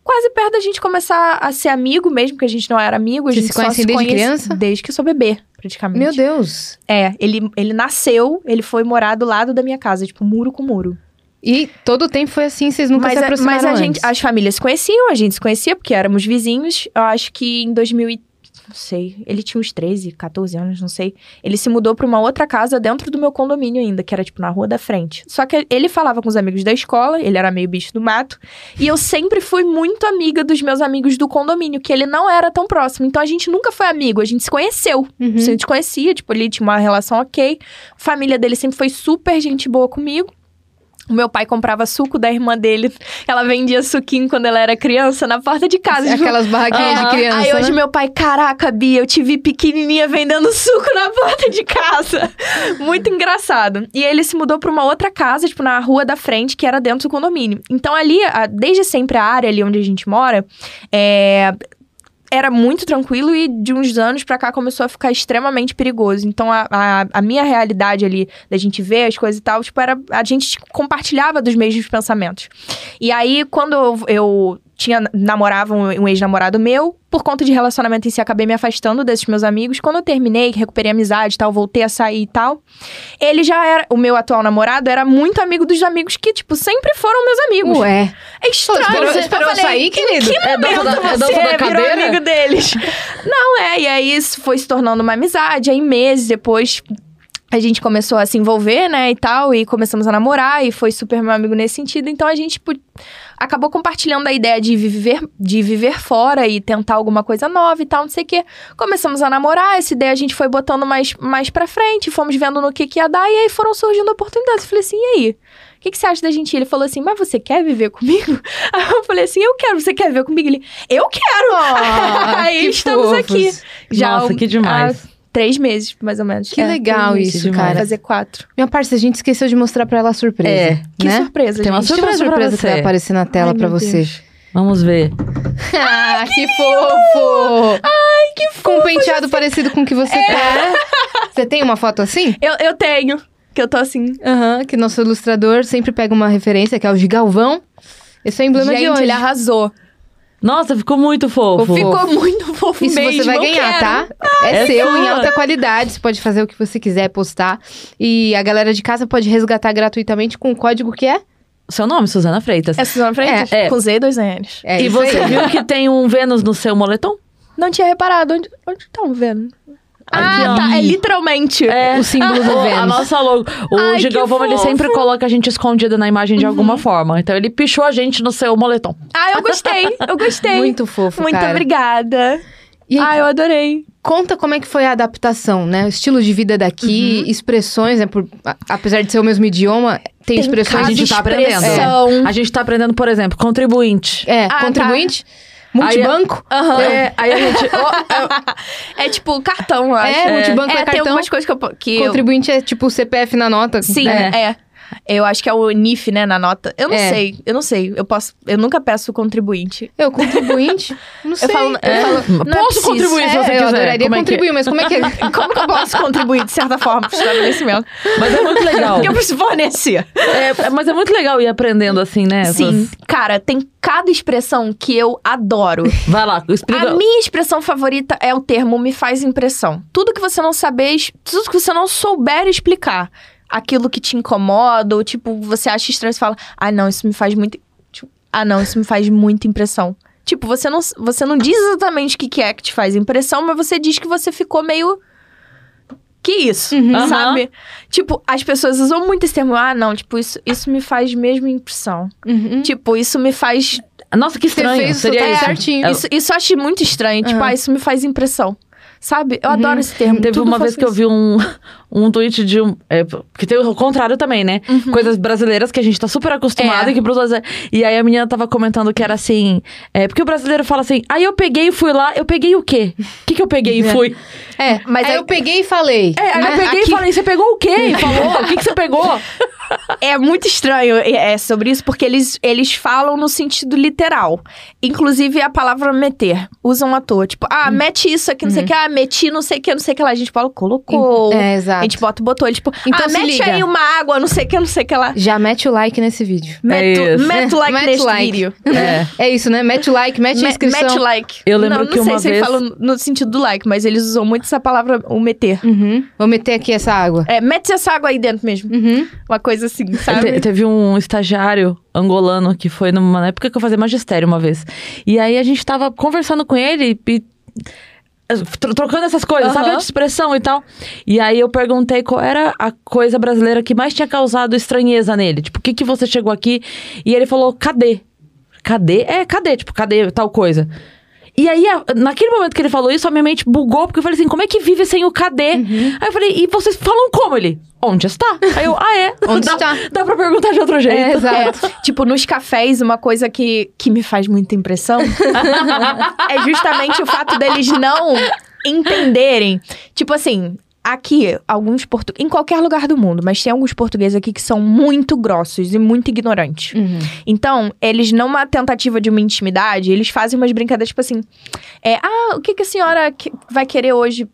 Quase perto da gente começar a ser amigo mesmo, que a gente não era amigo. A Vocês gente se só se desde conhece criança? Desde que eu sou bebê, praticamente. Meu Deus. É, ele, ele nasceu, ele foi morar do lado da minha casa, tipo, muro com muro. E todo o tempo foi assim, vocês nunca mas se a, aproximaram mas a gente, antes. as famílias se conheciam, a gente se conhecia, porque éramos vizinhos. Eu acho que em não sei, ele tinha uns 13, 14 anos, não sei. Ele se mudou pra uma outra casa dentro do meu condomínio ainda, que era tipo na rua da frente. Só que ele falava com os amigos da escola, ele era meio bicho do mato, e eu sempre fui muito amiga dos meus amigos do condomínio, que ele não era tão próximo. Então a gente nunca foi amigo, a gente se conheceu. Uhum. A gente conhecia, tipo, ele tinha uma relação ok. A família dele sempre foi super gente boa comigo. O meu pai comprava suco da irmã dele. Ela vendia suquinho quando ela era criança na porta de casa. tipo, Aquelas barraquinhas de é, criança, Aí hoje né? meu pai, caraca, Bia, eu te vi pequenininha vendendo suco na porta de casa. Muito engraçado. E ele se mudou pra uma outra casa, tipo, na rua da frente, que era dentro do condomínio. Então ali, desde sempre a área ali onde a gente mora, é, era muito tranquilo e de uns anos pra cá começou a ficar extremamente perigoso. Então a, a, a minha realidade ali, da gente ver as coisas e tal, tipo, era. A gente compartilhava dos mesmos pensamentos. E aí, quando eu, eu tinha, namorava um, um ex-namorado meu, por conta de relacionamento em si, acabei me afastando desses meus amigos. Quando eu terminei, recuperei a amizade e tal, voltei a sair e tal. Ele já era. O meu atual namorado era muito amigo dos amigos que, tipo, sempre foram meus amigos. Ué. É estranho. esperou- Eu esperou falei, sair, "Em querido?" Que É momento da- é você da virou amigo deles? Não, é. E aí isso foi se tornando uma amizade. Aí meses depois a gente começou a se envolver, né, e tal. E começamos a namorar. E foi super meu amigo nesse sentido. Então a gente tipo, acabou compartilhando a ideia de viver, de viver fora e tentar alguma coisa nova e tal, não sei o quê. Começamos a namorar. Essa ideia a gente foi botando mais, mais pra frente. Fomos vendo no que, que ia dar. E aí foram surgindo oportunidades. Eu falei assim, e aí? O que, que você acha da gente? Ele falou assim, mas você quer viver comigo? Aí eu falei assim, eu quero, você quer viver comigo? Ele, eu quero! Ah, aí que estamos fofos. aqui. Já Nossa, há- que demais. há três meses, mais ou menos. Que É, legal isso, demais. cara. Fazer quatro. Minha parça, a gente esqueceu de mostrar pra ela a surpresa. É. Que né? surpresa, Tem uma gente. Tem uma surpresa pra surpresa que você. vai aparecer na tela Ai, pra você. Deus. Vamos ver. ah, que fofo! Ai, que fofo! Com um penteado parecido com o que você tá. Você tem uma foto assim? Eu, eu tenho, que eu tô assim. Aham, que nosso ilustrador sempre pega uma referência, que é o de Galvão. Esse é o emblema de gente, hoje. ele arrasou. Nossa, ficou muito fofo. Ficou muito fofo Isso mesmo. você vai ganhar, quero. tá? É, é seu, sua. em alta qualidade. Você pode fazer o que você quiser, postar. E a galera de casa pode resgatar gratuitamente com o código que é? Seu nome, Suzana Freitas. É Suzana Freitas? É, é. Com Z e dois N's. É e você aí. viu que tem um Vênus no seu moletom? Não tinha reparado. Onde, onde tá um vendo? Aqui, ah, ó. tá. É literalmente. É. O símbolo do O- A Vênus. nossa logo. O Ai, que Gigalvão, ele sempre coloca a gente escondida na imagem de alguma forma. Então ele pichou a gente no seu moletom. Ah, eu gostei. Eu gostei. Muito fofo, Muito cara. obrigada. E aí, Ah, eu adorei. conta como é que foi a adaptação, né? O estilo de vida daqui, Uhum. expressões, né? Por, a- apesar de ser o mesmo idioma, tem, Tem expressões cada a gente tá aprendendo. expressão. A gente tá aprendendo, por exemplo, contribuinte. É, Ah, contribuinte, multibanco. Aham. É, aí a gente. ó, É tipo cartão, eu acho. É, multibanco é tem cartão. algumas coisas que eu... Que eu- Contribuinte é tipo CPF na nota. Sim, É. é. Eu acho que é o NIF, né, na nota. Eu não É. sei, eu não sei. Eu posso... Eu nunca peço contribuinte. Eu, contribuinte? Não sei. Eu falo... É. Eu falo não é Posso preciso. contribuir se É, você eu quiser. adoraria Como é é? contribuir, mas como é que é? Como que eu posso contribuir, de certa forma, pro estabelecimento? Mas é muito legal. Porque eu preciso fornecer. É, mas é muito legal ir aprendendo assim, né? Sim. essas- Cara, tem cada expressão que eu adoro. Vai lá, explica. A minha expressão favorita é o termo me faz impressão. Tudo que você não saber, tudo que você não souber explicar. Aquilo que te incomoda, ou tipo, você acha estranho, você fala, ah, não, isso me faz muito. tipo, ah, não, isso me faz muita impressão. Tipo, você não, você não diz exatamente o que que é que te faz impressão, mas você diz que você ficou meio. Que isso, Uhum. sabe? Tipo, as pessoas usam muito esse termo. Ah, não, tipo, isso, isso me faz mesmo impressão. Uhum. Tipo, isso me faz Nossa, que Você estranho. fez o Seria sotaque isso. certinho. É, isso, isso eu acho muito estranho. Tipo, ah, isso me faz impressão. Sabe? Eu Uhum. adoro esse termo. Teve Tudo uma vez que eu isso. vi um, um tweet de um. É, que tem o contrário também, né? Coisas brasileiras que a gente tá super acostumado É. e que pros E aí a menina tava comentando que era assim. É, porque o brasileiro fala assim, aí eu peguei e fui lá, eu peguei o quê? O que, que eu peguei e É. fui? É, Mas aí aí- eu peguei e falei. É, aí eu Mas peguei aqui- e falei, você pegou o quê? E falou, o que, que você pegou? É muito estranho é, é, sobre isso, porque eles, eles falam no sentido literal. Inclusive a palavra meter. Usam à toa. Tipo, ah, Hum. mete isso aqui, não Uhum. sei o que. Ah, meti não sei o que, não sei o que lá. A gente fala, colocou. É, exato. A gente bota, botou. Ele, tipo, Então ah, mete liga. aí uma água, não sei o que, não sei o que lá. Já mete o like nesse vídeo. Meto, isso. meto like Mete neste like. vídeo. É. É isso, né? Mete o like, mete a inscrição. Mete like. Eu lembro não, que não sei uma se ele vez- fala no- sentido do like, mas eles usam muito essa palavra, o meter. Uhum. Vou meter aqui essa água. É, mete essa água aí dentro mesmo. Uhum. Uma coisa assim, Te- sabe? teve um estagiário angolano que foi numa época que eu fazia magistério uma vez. E aí a gente tava conversando com ele e trocando essas coisas, sabe? A expressão e tal. E aí eu perguntei qual era a coisa brasileira que mais tinha causado estranheza nele. Tipo, o que que você chegou aqui? E ele falou, cadê? Cadê? É, cadê? Tipo, cadê tal coisa? E aí, naquele momento que ele falou isso, a minha mente bugou, porque eu falei assim, como é que vive sem o cadê? Uhum. Aí eu falei, e vocês falam como ele? Onde está? Aí eu, ah, é? Onde dá, está? Dá pra perguntar de outro jeito. É, exato. Tipo, nos cafés, uma coisa que, que me faz muita impressão é justamente o fato deles não entenderem. Tipo assim, aqui, alguns portugueses. Em qualquer lugar do mundo, mas tem alguns portugueses aqui que são muito grossos e muito ignorantes. Uhum. Então, eles, numa tentativa de uma intimidade, eles fazem umas brincadeiras, tipo assim: é, ah, o que, que a senhora que- vai querer hoje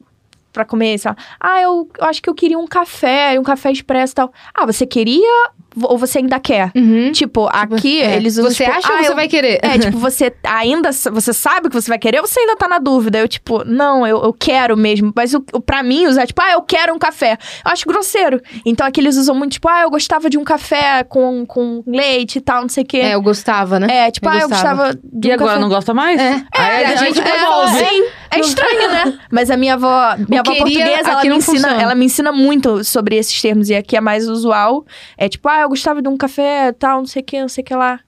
pra comer? Sei lá, ah, eu, eu acho que eu queria um café, um café expresso e tal. Ah, você queria ou você ainda quer? Uhum. Tipo, aqui É. eles usam. Você tipo, acha ah, ou você eu- vai querer? É, tipo, você ainda. Você sabe o que você vai querer ou você ainda tá na dúvida? Eu, tipo, não, eu, eu quero mesmo. Mas o, o, pra mim, usar, tipo, ah, eu quero um café. Eu acho grosseiro. Então aqui eles usam muito, tipo, ah, eu gostava de um café com, com leite e tal, não sei o quê. É, eu gostava, né? É, tipo, eu ah, eu gostava. gostava de E um agora café. não gosta mais? É. Aí a gente é, devolve. Sim, é estranho, né? Mas a minha avó, minha avó queria, portuguesa, ela me, ensina, funciona. ela me ensina muito sobre esses termos. E aqui é mais usual. É tipo, ah, eu gostava de um café, tal, não sei o que, não sei o que lá.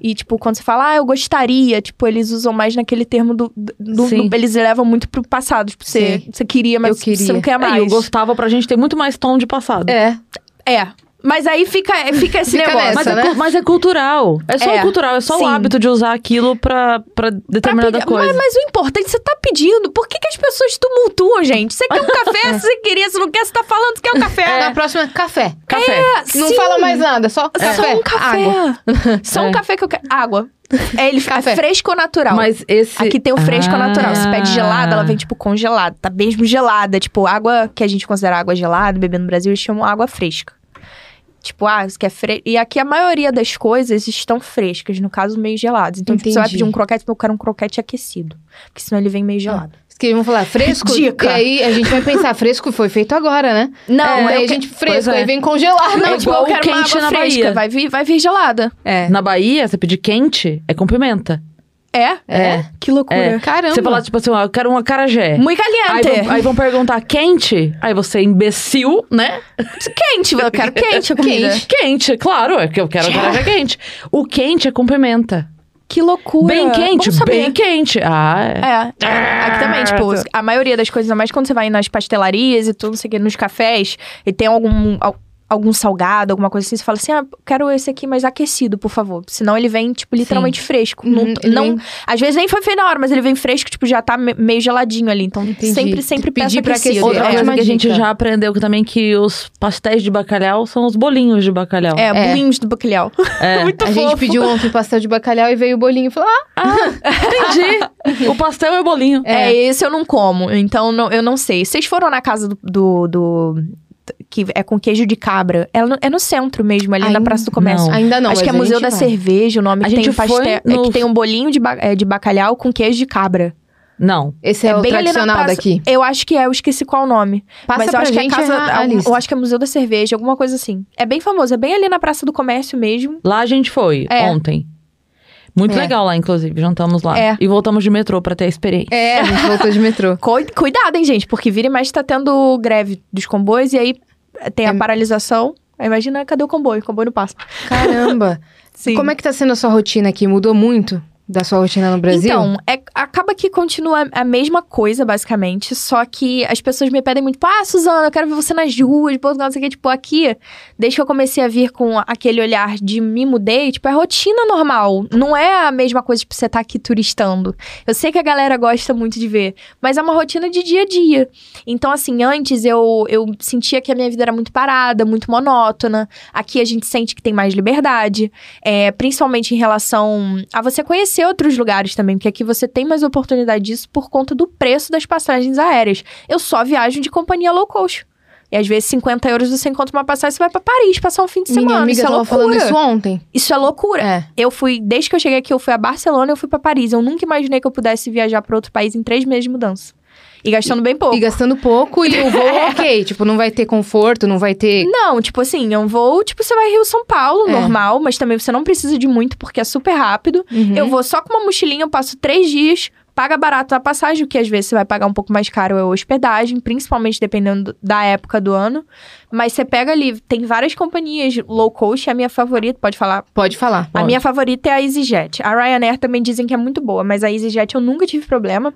E, tipo, quando você fala, ah, eu gostaria, tipo, eles usam mais naquele termo do. do- do- eles levam muito pro passado. Tipo, você, você queria, mas Eu queria. você não quer É, mais. e o gostava pra gente tem muito mais tom de passado. É. É. Mas aí fica, fica esse Fica negócio. nessa, Mas, é, né? cu- mas é cultural. É só É, cultural, é só sim. o hábito de usar aquilo pra, pra Pra determinada pedir- coisa. Mas, mas o importante, você tá pedindo. Por que, que as pessoas tumultuam, gente? Você quer um café, você queria, se não quer, você tá falando que quer um café. Na próxima, café. Café. Não Sim. fala mais nada, só Só café. um café. Água. Só É. um café que eu quero. Água. É, ele fica Café. fresco ou natural. Mas esse. Aqui tem o fresco ou Ah. natural. Se pede gelada, ela vem, tipo, congelada. Tá mesmo gelada. Tipo, água que a gente considera água gelada, beber no Brasil, eles chamam água fresca. Tipo, ah, isso que é fresco. E aqui a maioria das coisas estão frescas, no caso, meio geladas. Então, tipo, você vai pedir um croquete, eu quero um croquete aquecido. Porque senão ele vem meio gelado. Isso que vão falar fresco. Dica. E aí a gente vai pensar, fresco foi feito agora, né? Não, É, daí a gente fresco, é. aí vem congelado. Não, É tipo, igual eu quero uma quente água na fresca. Bahia. Vai vir, vai vir gelada. É. Na Bahia, você pedir quente, é com pimenta. É? É. Que loucura. É. Caramba. Você falar, tipo assim, ó, eu quero um acarajé. Muito Aí caliente. vão, aí vão perguntar quente? Aí você, imbecil, né? Quente, eu quero quente a comida. Quente. Quente, claro, é que eu quero acarajé quente. O quente é com pimenta. Que loucura. Bem quente, bem quente. Ah, é. É, é, aqui também, tipo, a maioria das coisas, ainda mais quando você vai nas pastelarias e tudo, não sei o que, nos cafés, e tem algum, al- algum salgado, alguma coisa assim, você fala assim, ah, quero esse aqui mais aquecido, por favor. Senão ele vem, tipo, literalmente fresco. Não, Uhum, não- vem- Às vezes nem foi feito na hora, mas ele vem fresco, tipo, já tá me- meio geladinho ali. Então, Entendi. sempre, sempre Pedir peça pra aquecido. aquecer. Outra É, coisa ótima que a gente já aprendeu que também que os pastéis de bacalhau são os bolinhos de bacalhau. É, É. bolinhos do bacalhau. É. Muito A gente fofo. pediu ontem pastel de bacalhau e veio o bolinho e falou: Ah, Entendi. o pastel é bolinho. É, esse eu não como, então não- eu não sei. Vocês foram na casa do. do- do- que é com queijo de cabra. É no, é no centro mesmo, ali na Praça do Comércio. não. ainda não. Acho que é Museu da vai. Cerveja, o nome A que tem gente um pastel. foi É no- que tem um bolinho de, ba- é, de bacalhau com queijo de cabra. Não. Esse é, o bem tradicional praça. daqui. Eu acho que é, eu esqueci qual o nome. Passa mas eu pra acho gente que é casa. a, a algum- lista. eu acho que é Museu da Cerveja, alguma coisa assim. É bem famoso, é bem ali na Praça do Comércio mesmo. Lá a gente foi, É. ontem. Muito É. legal lá, inclusive. Jantamos lá. É. E voltamos de metrô pra ter a experiência. É, a gente voltou de metrô. Cui- Cuidado, hein, gente, porque vira e mexe tá tendo greve dos comboios e aí tem a É. paralisação. Aí imagina, cadê o comboio? O comboio não passa. Caramba. Sim. Como é que tá sendo a sua rotina aqui? Mudou muito da sua rotina no Brasil? Então, é- acaba que continua a mesma coisa, basicamente. Só que as pessoas me pedem muito, tipo, ah, Suzana, eu quero ver você nas ruas, não sei o que. Tipo, aqui, desde que eu comecei a vir com aquele olhar de me mudei, tipo, é rotina normal. Não é a mesma coisa, tipo, você tá aqui turistando. Eu sei que a galera gosta muito de ver, mas é uma rotina de dia a dia. Então, assim, antes eu, eu sentia que a minha vida era muito parada, muito monótona. Aqui a gente sente que tem mais liberdade, é, principalmente em relação a você conhecer outros lugares também, porque aqui você tem mais oportunidade disso por conta do preço das passagens aéreas. Eu só viajo de companhia low cost. E às vezes 50 euros você encontra uma passagem, você vai pra Paris passar um fim de semana. Minha amiga isso é loucura. falando isso ontem. Isso é loucura. É. Eu fui, desde que eu cheguei aqui, eu fui a Barcelona e eu fui pra Paris. Eu nunca imaginei que eu pudesse viajar pra outro país em três meses de mudança. E gastando bem pouco. E gastando pouco e o voo ok. Tipo, não vai ter conforto, não vai ter. Não, tipo assim, é um voo, tipo, você vai Rio-São Paulo, É. normal, mas também você não precisa de muito porque é super rápido. Uhum. Eu vou só com uma mochilinha, eu passo três dias, paga barato a passagem, o que às vezes você vai pagar um pouco mais caro é a hospedagem, principalmente dependendo da época do ano. Mas você pega ali, tem várias companhias low cost, a minha favorita, pode falar? Pode falar. A minha favorita é a EasyJet. A Ryanair também dizem que é muito boa, mas a EasyJet eu nunca tive problema.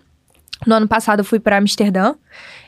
No ano passado eu fui para Amsterdã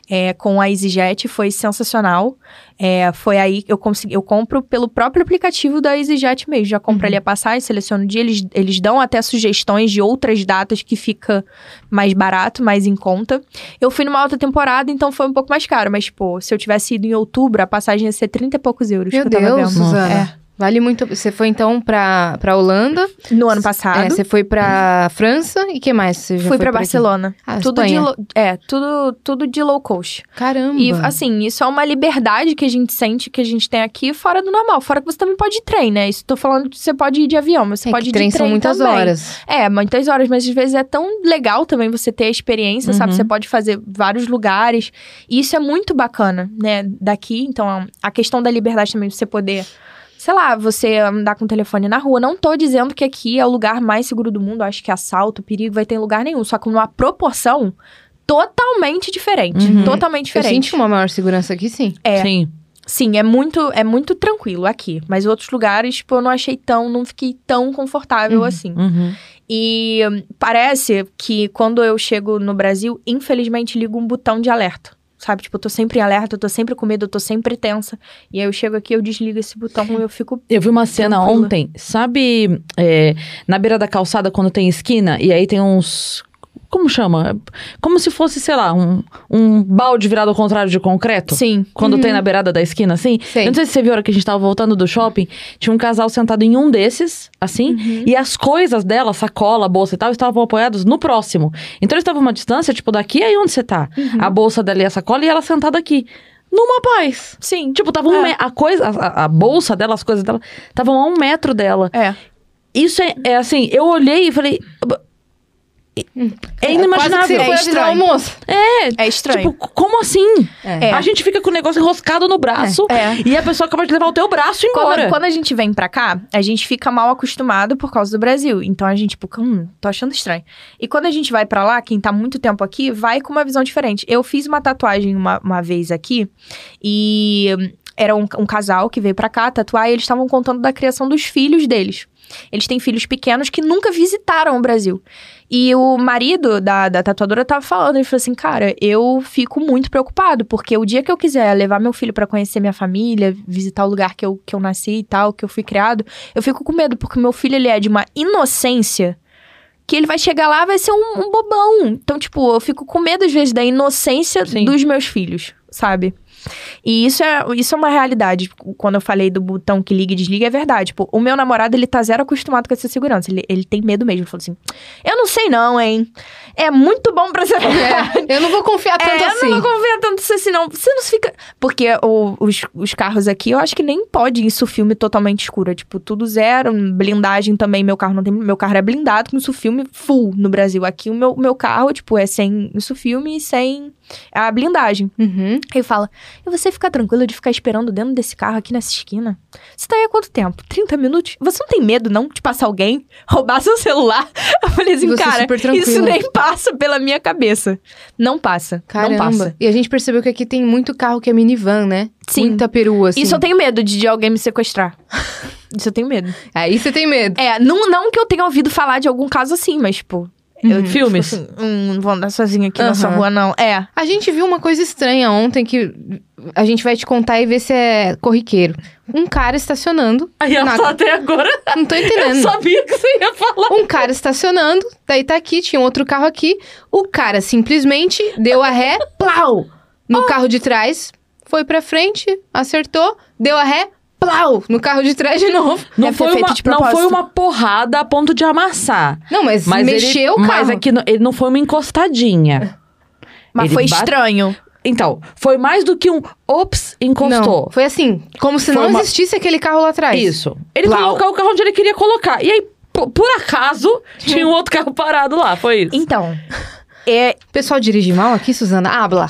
é, com a EasyJet, foi sensacional. É, foi aí que eu consegui, eu compro pelo próprio aplicativo da EasyJet mesmo. Já compro Uhum. ali a passagem, seleciono o dia, eles, eles dão até sugestões de outras datas que fica mais barato, mais em conta. Eu fui numa alta temporada, então foi um pouco mais caro, mas, pô, se eu tivesse ido em outubro, a passagem ia ser 30 e poucos euros. Meu que eu tava Deus, vendo. Suzana. Vale muito. Você foi então pra, pra Holanda, no ano passado. é, você foi pra França e que mais? Você já Fui foi pra? Barcelona. Ah, tudo de, lo- é, tudo, tudo de low cost. Caramba. E, assim, isso é uma liberdade que a gente sente, que a gente tem aqui, fora do normal. Fora que você também pode ir trem, né? Isso tô falando que você pode ir de avião, mas você é pode ir de trem trem são muitas também. horas. É, muitas horas, mas às vezes é tão legal também você ter a experiência, sabe? Uhum. Você pode fazer vários lugares. E isso é muito bacana, né? Daqui, então, a questão da liberdade também, você poder. Sei lá, você andar com o telefone na rua. Não tô dizendo que aqui é o lugar mais seguro do mundo. Acho que assalto, perigo vai ter em lugar nenhum. Só que numa proporção totalmente diferente. Uhum. Totalmente Eu diferente. senti uma maior segurança aqui, sim. É. Sim. Sim, é muito, é muito tranquilo aqui. Mas outros lugares, tipo, eu não achei tão, não fiquei tão confortável Uhum. assim. Uhum. E hum, parece que quando eu chego no Brasil, infelizmente ligo um botão de alerta. Sabe, tipo, eu tô sempre em alerta, eu tô sempre com medo, eu tô sempre tensa. E aí eu chego aqui, eu desligo esse botão e eu fico. Eu vi uma cena Tranquila. ontem, sabe, é, na beira da calçada, quando tem esquina, e aí tem uns. Como chama? Como se fosse, sei lá, um, um balde virado ao contrário de concreto. Sim. Quando tem na beirada da esquina, assim. Sei. Eu não sei se você viu a hora que a gente tava voltando do shopping. Tinha um casal sentado em um desses, assim. E as coisas dela, sacola, bolsa e tal, estavam apoiados no próximo. Então eles estavam uma distância, tipo, daqui aí onde você tá. A bolsa dela e a sacola e ela sentada aqui. Numa paz. Sim. Tipo, tava um É. a coisa, a, a bolsa dela, as coisas dela, estavam a um metro dela. É. Isso é, é assim, eu olhei e falei. É inimaginável. Quase que você É foi o estranho. almoço. É estranho. Tipo, como assim? É. A gente fica com o negócio enroscado no braço É. e a pessoa acaba de levar o teu braço embora. Quando, quando a gente vem pra cá, a gente fica mal acostumado por causa do Brasil. Então a gente, tipo, hum, tô achando estranho. E quando a gente vai pra lá, quem tá muito tempo aqui, vai com uma visão diferente. Eu fiz uma tatuagem uma, uma vez aqui e era um, um casal que veio pra cá tatuar e eles estavam contando da criação dos filhos deles. Eles têm filhos pequenos que nunca visitaram o Brasil. E o marido da, da tatuadora tava falando, ele falou assim, cara, eu fico muito preocupado, porque o dia que eu quiser levar meu filho pra conhecer minha família, visitar o lugar que eu, que eu nasci e tal, que eu fui criado, eu fico com medo, porque meu filho, ele é de uma inocência que ele vai chegar lá vai ser um, um bobão. Então, tipo, eu fico com medo, às vezes, da inocência Sim. dos meus filhos, sabe? E isso é, isso é uma realidade. Tipo, Quando eu falei do botão que liga e desliga, é verdade. Tipo, o meu namorado, ele tá zero acostumado com essa segurança. Ele, ele tem medo mesmo. Ele falou assim: Eu não sei, não, hein? É muito bom pra ser verdade. É, eu não vou confiar tanto É, assim. eu não vou confiar tanto assim, não. Você não fica. Porque o- os, os carros aqui, eu acho que nem pode isso filme totalmente escuro. É, tipo, tudo zero. blindagem também. Meu carro não tem. Meu carro é blindado com isso filme full no Brasil. Aqui o meu, meu carro, tipo, é sem isso filme e sem a blindagem. Uhum. Aí fala: E você fica tranquila de ficar esperando dentro desse carro aqui nessa esquina? Você tá aí há quanto tempo? 30 minutos? Você não tem medo, não, de passar alguém, roubar seu celular? Eu falei assim, Você cara, tranquila. isso nem passa pela minha cabeça. Não passa. Não Caramba. passa. E a gente percebeu que aqui tem muito carro que é minivan, né? Sim. Muita perua, assim. Isso eu tenho medo de, de alguém me sequestrar. Isso eu tenho medo. Aí você tem medo. É, não, não que eu tenha ouvido falar de algum caso assim, mas, tipo. Eu, Filmes. Tipo assim, hum, não vou andar sozinha aqui nessa Aham. rua, não. É. A gente viu uma coisa estranha ontem que a gente vai te contar e ver se é corriqueiro. Um cara estacionando. Aí ela na- tá até agora. Não tô Eu entendendo. sabia que você ia falar. Um cara estacionando, daí tá aqui, tinha um outro carro aqui. O cara simplesmente deu a ré, plau! No carro de trás, foi pra frente, acertou, deu a ré, plau! No carro de trás de novo. Não foi, uma, de não foi uma porrada a ponto de amassar. Não, mas, Mas mexeu ele, o carro. Mas é que não- ele não foi uma encostadinha. Mas Ele foi bate- estranho. Então, foi mais do que um ops, encostou. Não, foi assim, como se Foi não uma- existisse aquele carro lá atrás. Isso. Ele Plau. colocou o carro onde ele queria colocar. E aí, por, por acaso, tinha um outro carro parado lá. Foi isso. Então. É, O pessoal dirige mal aqui, Suzana? Habla.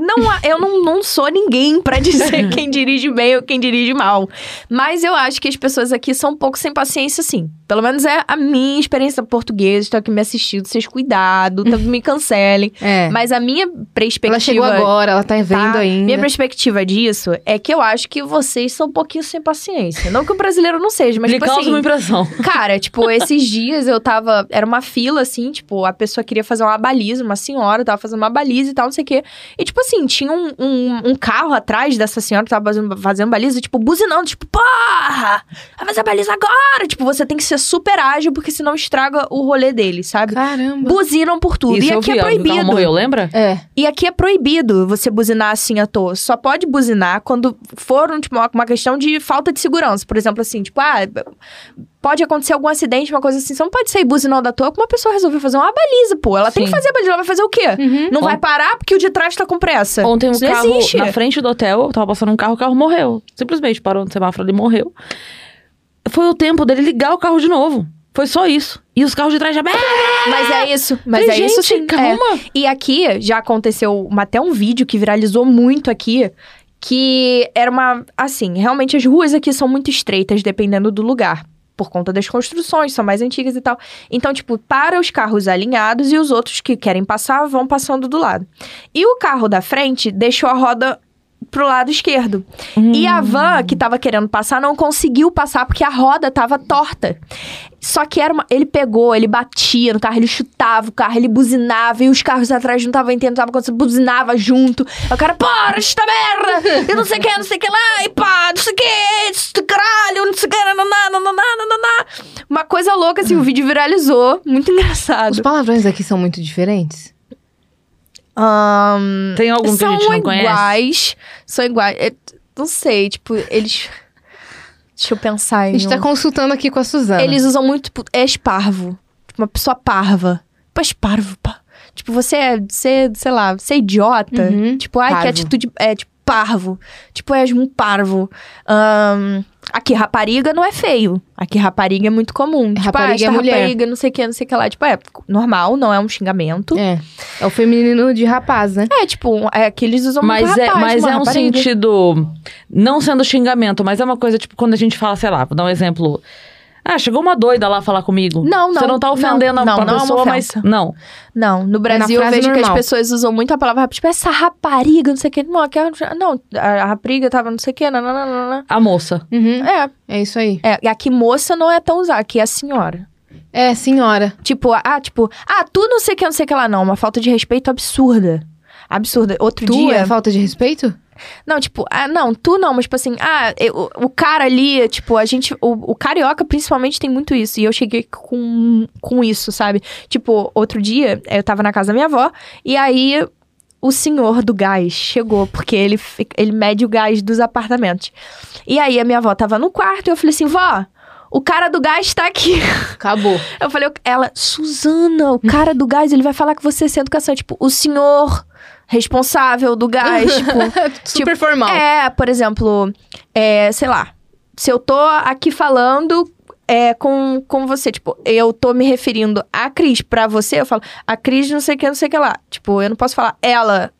Não, eu não, não sou ninguém pra dizer quem dirige bem ou quem dirige mal. Mas eu acho que as pessoas aqui são um pouco sem paciência, sim. Pelo menos é a minha experiência portuguesa. Estão aqui me assistindo, vocês cuidado, tanto me cancelem. É. Mas a minha perspectiva. Ela chegou agora, ela tá vendo tá? ainda. Minha perspectiva disso é que eu acho que vocês são um pouquinho sem paciência. Não que o brasileiro não seja, mas Me tipo causa assim. uma impressão. Cara, tipo, esses dias eu tava. Era uma fila, assim, tipo, a pessoa queria fazer uma baliza, uma senhora tava fazendo uma baliza e tal, não sei o quê. E, tipo assim, tinha um, um, um carro atrás dessa senhora que tava fazendo, fazendo baliza, tipo, buzinando, tipo, porra! Vai fazer a baliza agora! Tipo, você tem que ser super ágil, porque senão estraga o rolê dele, sabe? Caramba. Buzinam por tudo. Isso e eu aqui vi, é proibido. morreu, lembra? É. E aqui é proibido você buzinar assim à toa. Só pode buzinar quando for tipo, uma, uma questão de falta de segurança. Por exemplo, assim, tipo, ah, pode acontecer algum acidente, uma coisa assim. Você não pode sair buzinando à toa, como uma pessoa resolveu fazer uma baliza, pô. Ela tem que Sim. fazer a baliza, ela vai fazer o quê? Uhum. Não Ont- vai parar porque o de trás tá com pressa. Ontem um Isso carro existe. na frente do hotel, tava passando um carro, o carro morreu. Simplesmente parou no semáforo, ele morreu. Foi o tempo dele ligar o carro de novo. Foi só isso. E os carros de trás já. Mas é isso. Mas Falei, é isso gente, sim. calma. É. E aqui já aconteceu uma- até um vídeo que viralizou muito aqui. Que era uma. Assim, realmente as ruas aqui são muito estreitas, dependendo do lugar. Por conta das construções, são mais antigas e tal. Então, tipo, para os carros alinhados e os outros que querem passar vão passando do lado. E o carro da frente deixou a roda pro lado esquerdo. E a van que tava querendo passar não conseguiu passar porque a roda tava torta. Só que era uma... ele pegou, ele batia no carro, ele chutava o carro, ele buzinava e os carros atrás não estavam entendendo, tava acontecendo, buzinava junto. Aí o cara, para esta merda! Eu não sei o que, não sei o que lá, e pá, não sei o que, isso, caralho, não sei o que, nananá, nananá, nananá. Uma coisa louca, assim, o vídeo viralizou, muito engraçado. Os palavrões aqui são muito diferentes. Ahn, Tem algum que a são gente não conhece? iguais, são iguais. É, não sei, tipo, eles. Deixa eu pensar A em. gente tá um. consultando aqui com a Suzana. Eles usam muito, tipo, és parvo. Tipo, uma pessoa parva. Tipo, és parvo, pá. Tipo, você é, você, sei lá, você é idiota. Uhum. Tipo, ai, que Parvo. atitude. É, tipo, parvo. Tipo, és um parvo. Ahn, aqui, rapariga não é feio. Aqui, rapariga é muito comum. Tipo, Rapariga ah, é mulher. rapariga, não sei o que, não sei o que lá. Tipo, é normal, não é um xingamento. É. É o feminino de rapaz, né? É, tipo, é que eles usam Mas muito é, rapaz, mas é um rapariga. sentido. Não sendo xingamento, mas é uma coisa, tipo, quando a gente fala, sei lá, vou dar um exemplo. Ah, chegou uma doida lá falar comigo. Não, não, Você não tá não, ofendendo não, a não é uma pessoa, mas. ofensa. Não. Não, no Brasil eu frase vejo que normal. as pessoas usam muito a palavra tipo, essa rapariga, não sei o que. Não, aquela, não a rapariga tava não sei o que, não, não, não, não, não. A moça. Uhum. É, É isso aí. é, e aqui moça não é tão usar, aqui é senhora. É, senhora. Tipo, ah, tipo, ah, tu não sei o que, não sei o que lá, não. Uma falta de respeito absurda. Absurda. Outro Tu dia. é falta de respeito? Não, tipo, ah, não, tu não, mas tipo assim, ah, eu- o cara ali, tipo, a gente, o, o carioca principalmente tem muito isso, e eu cheguei com, com isso, sabe? Tipo, outro dia, eu tava na casa da minha avó, e aí o senhor do gás chegou, porque ele, ele mede o gás dos apartamentos. E aí a minha avó tava no quarto, e eu falei assim, vó, o cara do gás tá aqui. Acabou. Eu falei, ela, Suzana, o cara do gás, ele vai falar com você sem educação. Tipo, o senhor responsável do gás, tipo... Super formal. É, por exemplo, é, sei lá, se eu tô aqui falando é, com, com você, tipo, eu tô me referindo a Cris pra você, eu falo, a Cris não sei o que, não sei o que lá. Tipo, eu não posso falar ela,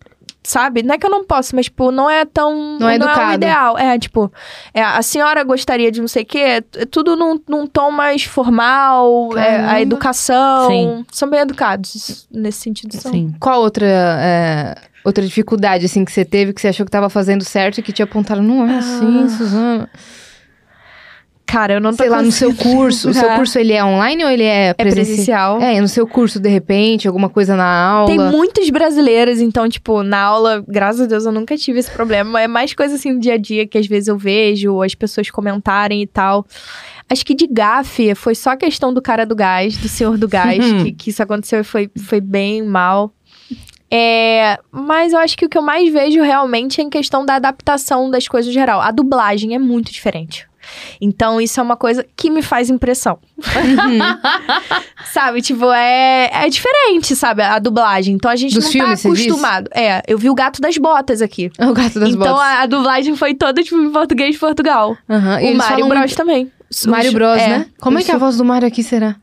sabe? Não é que eu não posso, mas, tipo, não é tão. Não é o educado. ideal. É, tipo, é, a senhora gostaria de não sei o quê, é tudo num, num tom mais formal, é, a educação. Sim. São bem educados, nesse sentido. São. Sim. Qual outra, é, outra dificuldade, assim, que você teve, que você achou que tava fazendo certo e que te apontaram? Não é assim, Ah. Suzana. Cara, eu não tô Sei lá, no seu curso. O seu curso, ele é online ou ele é É presencial? presencial. É, no seu curso, de repente, alguma coisa na aula. Tem muitos brasileiros, então, tipo, na aula, graças a Deus, eu nunca tive esse problema. É mais coisa assim do dia a dia que às vezes eu vejo, as pessoas comentarem e tal. Acho que de gafe foi só a questão do cara do gás, do senhor do gás, Uhum. que, que isso aconteceu e foi, foi bem mal. É, mas eu acho que o que eu mais vejo realmente é em questão da adaptação das coisas em geral. A dublagem é muito diferente. Então, isso é uma coisa que me faz impressão. sabe? Tipo, é, é diferente, sabe? A dublagem. Então, a gente Dos não filmes, tá você diz? acostumado. É, eu vi o Gato das Botas aqui. O gato das então, botas. a, a dublagem foi toda, tipo, em português de Portugal. E o Mário Bros também. Mário Bros, é, né? Como é que a voz do Mário aqui será?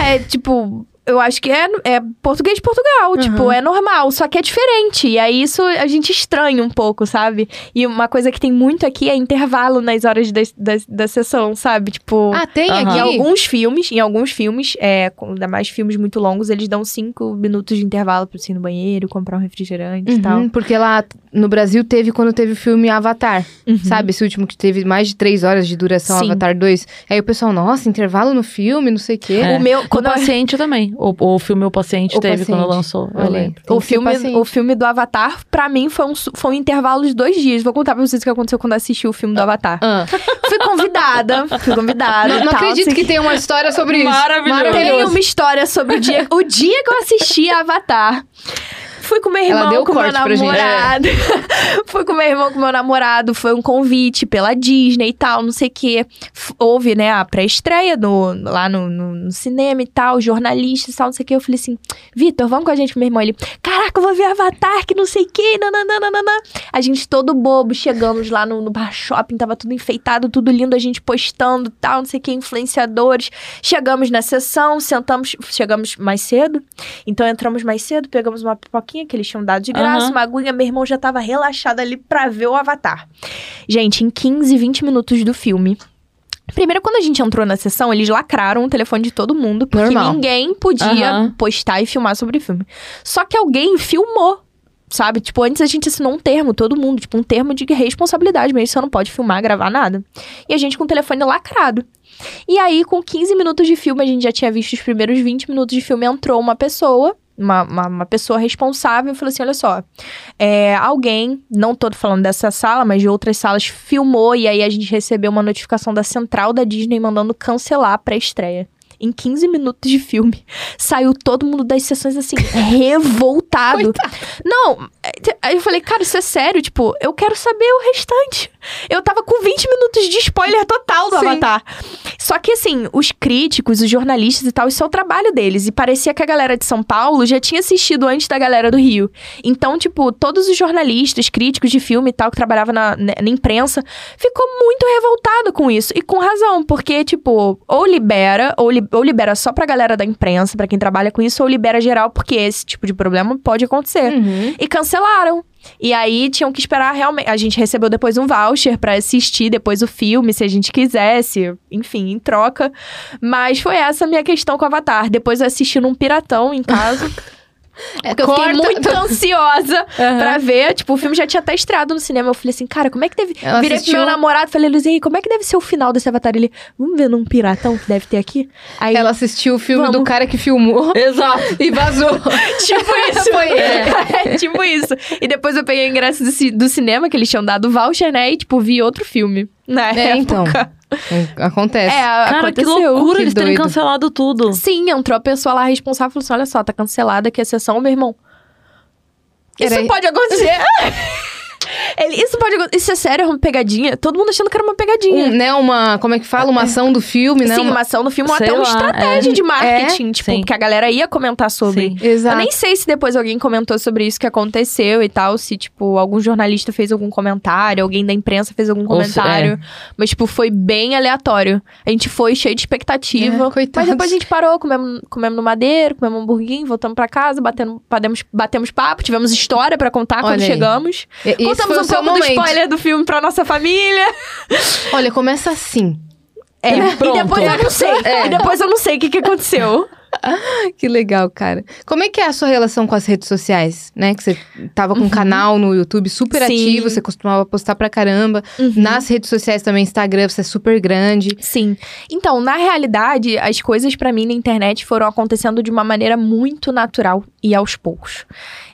É, tipo... eu acho que é, é português de Portugal. Tipo, é normal, só que é diferente. E aí isso a gente estranha um pouco, sabe? E uma coisa que tem muito aqui é intervalo nas horas da, da, da sessão, sabe? Tipo. Ah, tem. Em aqui? alguns filmes, em alguns filmes, é, ainda mais filmes muito longos, eles dão cinco minutos de intervalo pra você ir no banheiro, comprar um refrigerante e tal. Uhum, porque lá no Brasil teve quando teve o filme Avatar, sabe? Esse último que teve mais de três horas de duração, Sim. Avatar 2. Aí o pessoal, nossa, intervalo no filme, não sei o quê. É. O meu, O quando eu- paciente também. O, o filme O Paciente O teve Paciente. quando lançou. Eu lembro. O filme, paciente. o filme do Avatar, pra mim, foi um, foi um intervalo de dois dias. Vou contar pra vocês o que aconteceu quando assisti o filme do Avatar. Ah. Fui convidada, fui convidada. Não, não tal, acredito sei que tem uma história sobre isso. Maravilhoso. Tem uma história sobre o dia, o dia que eu assisti Avatar. Fui com meu Ela irmão, deu com meu corte pra gente. namorado. Fui com meu irmão, com meu namorado. Foi um convite pela Disney e tal, não sei o quê. Houve, né, a pré-estreia no- lá no, no- no cinema e tal, jornalistas e tal, não sei o quê. Eu falei assim, Vitor, vamos com a gente, meu irmão. Ele, caraca, eu vou ver Avatar, que não sei o quê, nananana. A gente todo bobo, chegamos lá no, no bar shopping, tava tudo enfeitado, tudo lindo, a gente postando tal, não sei o quê, influenciadores. Chegamos na sessão, sentamos, chegamos mais cedo. Então entramos mais cedo, pegamos uma pipoquinha que eles tinham dado de graça, Aham. uma aguinha. Meu irmão já tava relaxado ali pra ver o Avatar. Gente, em 15, 20 minutos do filme. Primeiro, quando a gente entrou na sessão, eles lacraram o telefone de todo mundo, porque Normal. ninguém podia Aham. postar e filmar sobre o filme. Só que alguém filmou. Sabe? Tipo, antes a gente assinou um termo, todo mundo, tipo, um termo de responsabilidade mesmo. Você não pode filmar, gravar nada. E a gente com o telefone lacrado. E aí, com 15 minutos de filme, a gente já tinha visto os primeiros 20 minutos de filme, entrou uma pessoa, uma, uma, uma pessoa responsável, e falou assim: olha só, é, alguém, não tô falando dessa sala, mas de outras salas, filmou, e aí a gente recebeu uma notificação da central da Disney mandando cancelar a pré-estreia. Em 15 minutos de filme, saiu todo mundo das sessões assim, revoltado. Não, aí eu falei, cara, isso é sério? Tipo, eu quero saber o restante. Eu tava com 20 minutos de spoiler total do Sim. Avatar. Só que, assim, os críticos, os jornalistas e tal, isso é o trabalho deles. E parecia que a galera de São Paulo já tinha assistido antes da galera do Rio. Então, tipo, todos os jornalistas, críticos de filme e tal, que trabalhavam na, na, na imprensa, ficou muito revoltado com isso. E com razão, porque, tipo, ou libera, ou, li- ou libera só pra galera da imprensa, pra quem trabalha com isso, ou libera geral, porque esse tipo de problema pode acontecer. Uhum. E cancelaram. E aí tinham que esperar realmente. A gente recebeu depois um voucher pra assistir depois o filme, se a gente quisesse, enfim, em troca. Mas foi essa a minha questão com o Avatar. Depois eu assisti num piratão em casa. É Porque eu fiquei Corta- muito ansiosa Aham. pra ver. Tipo, o filme já tinha até estreado no cinema. Eu falei assim, cara, como é que deve. Ela Virei assistiu- pro meu namorado falei, Luiz Henrique, como é que deve ser o final desse Avatar? Ele, vamos ver num piratão que deve ter aqui? Aí, Ela assistiu o filme do Vamos. cara que filmou Exato. e vazou. Tipo isso. Foi É, tipo isso. E depois eu peguei o ingresso do, do cinema, que eles tinham dado voucher, né? E, tipo, vi outro filme. Na É, época. então. Acontece. É, Cara, que loucura Que eles terem doido. cancelado tudo. Sim, entrou a pessoa lá responsável e falou assim: olha só, tá cancelada aqui a sessão, meu irmão. Isso Era- pode acontecer. Ele, isso pode. Isso é sério, é uma pegadinha. Todo mundo achando que era uma pegadinha. Um, né, uma, como é que fala? Uma ação do filme, né? Sim, Uma- uma ação do filme ou até uma lá, estratégia é. de marketing, É, tipo, sim. porque a galera ia comentar sobre. Sim. Eu Exato. nem sei se depois alguém comentou sobre isso que aconteceu e tal, se, tipo, algum jornalista fez algum comentário, alguém da imprensa fez algum Ou se- comentário. Mas, tipo, foi bem aleatório. A gente foi cheio de expectativa. É, mas depois a gente parou, comemos, comemos no madeiro, comemos um hamburguinho, voltamos pra casa, batendo, batemos, batemos papo, tivemos história pra contar quando Olha aí. chegamos. Contamos um pouco do momento. spoiler do filme pra nossa família. Olha, começa assim. É, E e depois eu não sei. É. E depois eu não sei o que, que aconteceu. Que legal, cara. Como é que é a sua relação com as redes sociais, né? Que você tava com um canal no YouTube super Uhum. Sim. ativo, você costumava postar pra caramba. Nas redes sociais também, Instagram, você é super grande. Sim. Então, na realidade, as coisas pra mim na internet foram acontecendo de uma maneira muito natural e aos poucos.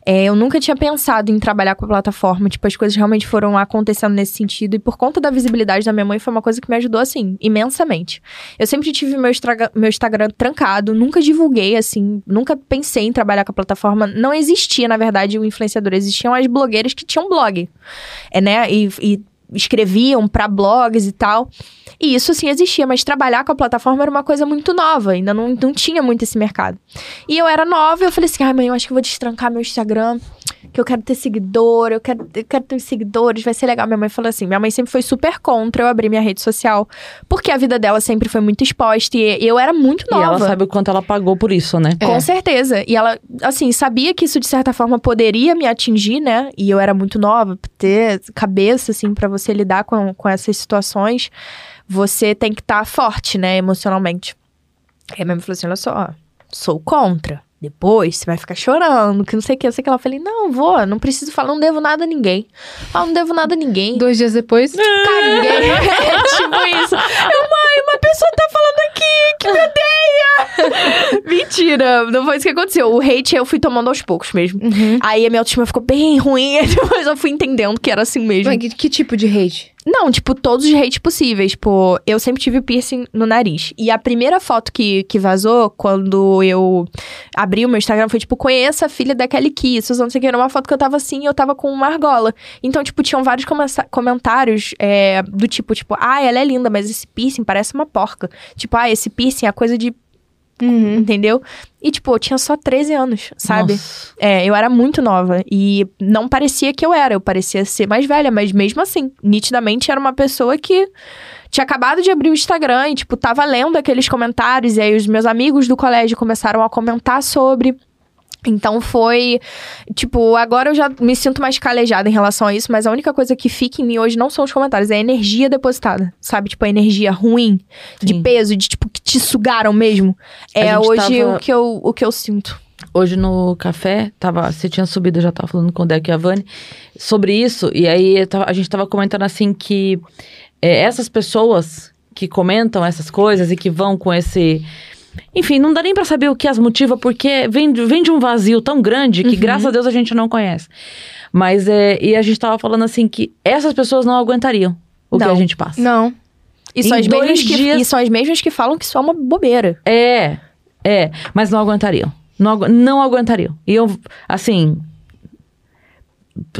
É, eu nunca tinha pensado em trabalhar com a plataforma. Tipo, as coisas realmente foram acontecendo nesse sentido. E por conta da visibilidade da minha mãe, foi uma coisa que me ajudou, assim, imensamente. Eu sempre tive meu, estraga- meu Instagram trancado, nunca divulguei, assim, nunca pensei em trabalhar com a plataforma. Não existia, na verdade, o influenciador. Existiam as blogueiras que tinham blog. É, né? E, e escreviam pra blogs e tal. E isso sim existia, mas trabalhar com a plataforma era uma coisa muito nova, ainda não, não tinha muito esse mercado. E eu era nova, eu falei assim: ai, mãe, eu acho que vou destrancar meu Instagram. Que eu quero ter seguidor, eu quero, eu quero ter seguidores, vai ser legal. Minha mãe falou assim: minha mãe sempre foi super contra eu abrir minha rede social, porque a vida dela sempre foi muito exposta e eu era muito nova. E ela sabe o quanto ela pagou por isso, né? Com É. certeza. E ela, assim, sabia que isso de certa forma poderia me atingir, né? E eu era muito nova, ter cabeça, assim, pra você lidar com, com essas situações, você tem que estar forte, né, emocionalmente. Aí a minha mãe falou assim: olha só, sou contra. Depois você vai ficar chorando, que não sei o que, não sei o que. Ela falei, não, vou, não preciso falar, não devo nada a ninguém. Ah, não devo nada a ninguém. Dois dias depois. Caguei. É tipo isso. Eu, mãe, uma pessoa tá falando aqui que me odeia. Mentira, não foi isso que aconteceu. O hate eu fui tomando aos poucos mesmo. Uhum. Aí a minha autoestima ficou bem ruim, depois eu fui entendendo que era assim mesmo. Mas que, que tipo de hate? Não, tipo, todos os hates possíveis. Tipo, eu sempre tive piercing no nariz. E a primeira foto que, que vazou, quando eu abri o meu Instagram, foi tipo, conheça a filha da Kelly Kiss. Não sei o que, era uma foto que eu tava assim e eu tava com uma argola. Então, tipo, tinham vários comentários é, do tipo, tipo, ah, ela é linda, mas esse piercing parece uma porca. Tipo, ah, esse piercing é coisa de. Uhum. Entendeu? E, tipo, eu tinha só 13 anos, sabe? Nossa. É, eu era muito nova e não parecia que eu era, eu parecia ser mais velha, mas mesmo assim, nitidamente era uma pessoa que tinha acabado de abrir o Instagram e, tipo, tava lendo aqueles comentários e aí os meus amigos do colégio começaram a comentar sobre. Então foi, tipo, agora eu já me sinto mais calejada em relação a isso, mas a única coisa que fica em mim hoje não são os comentários, é a energia depositada, sabe? Tipo, a energia ruim, de Sim. peso, de tipo, que te sugaram mesmo. A É hoje tava- o, que eu, o que eu sinto. Hoje no café, tava, você tinha subido, eu já tava falando com o Deco e a Vani sobre isso, e aí tava- a gente tava comentando assim que é, essas pessoas que comentam essas coisas e que vão com esse. Enfim, não dá nem pra saber o que as motiva, porque vem, de- vem de um vazio tão grande que, graças a Deus, a gente não conhece. Mas é. E a gente tava falando assim que essas pessoas não aguentariam o que Não. a gente passa. Não. E são, Em as mesmas que, dias- e são as mesmas que falam que isso é uma bobeira. É, é, mas não aguentariam. Não, não aguentariam. E eu, assim,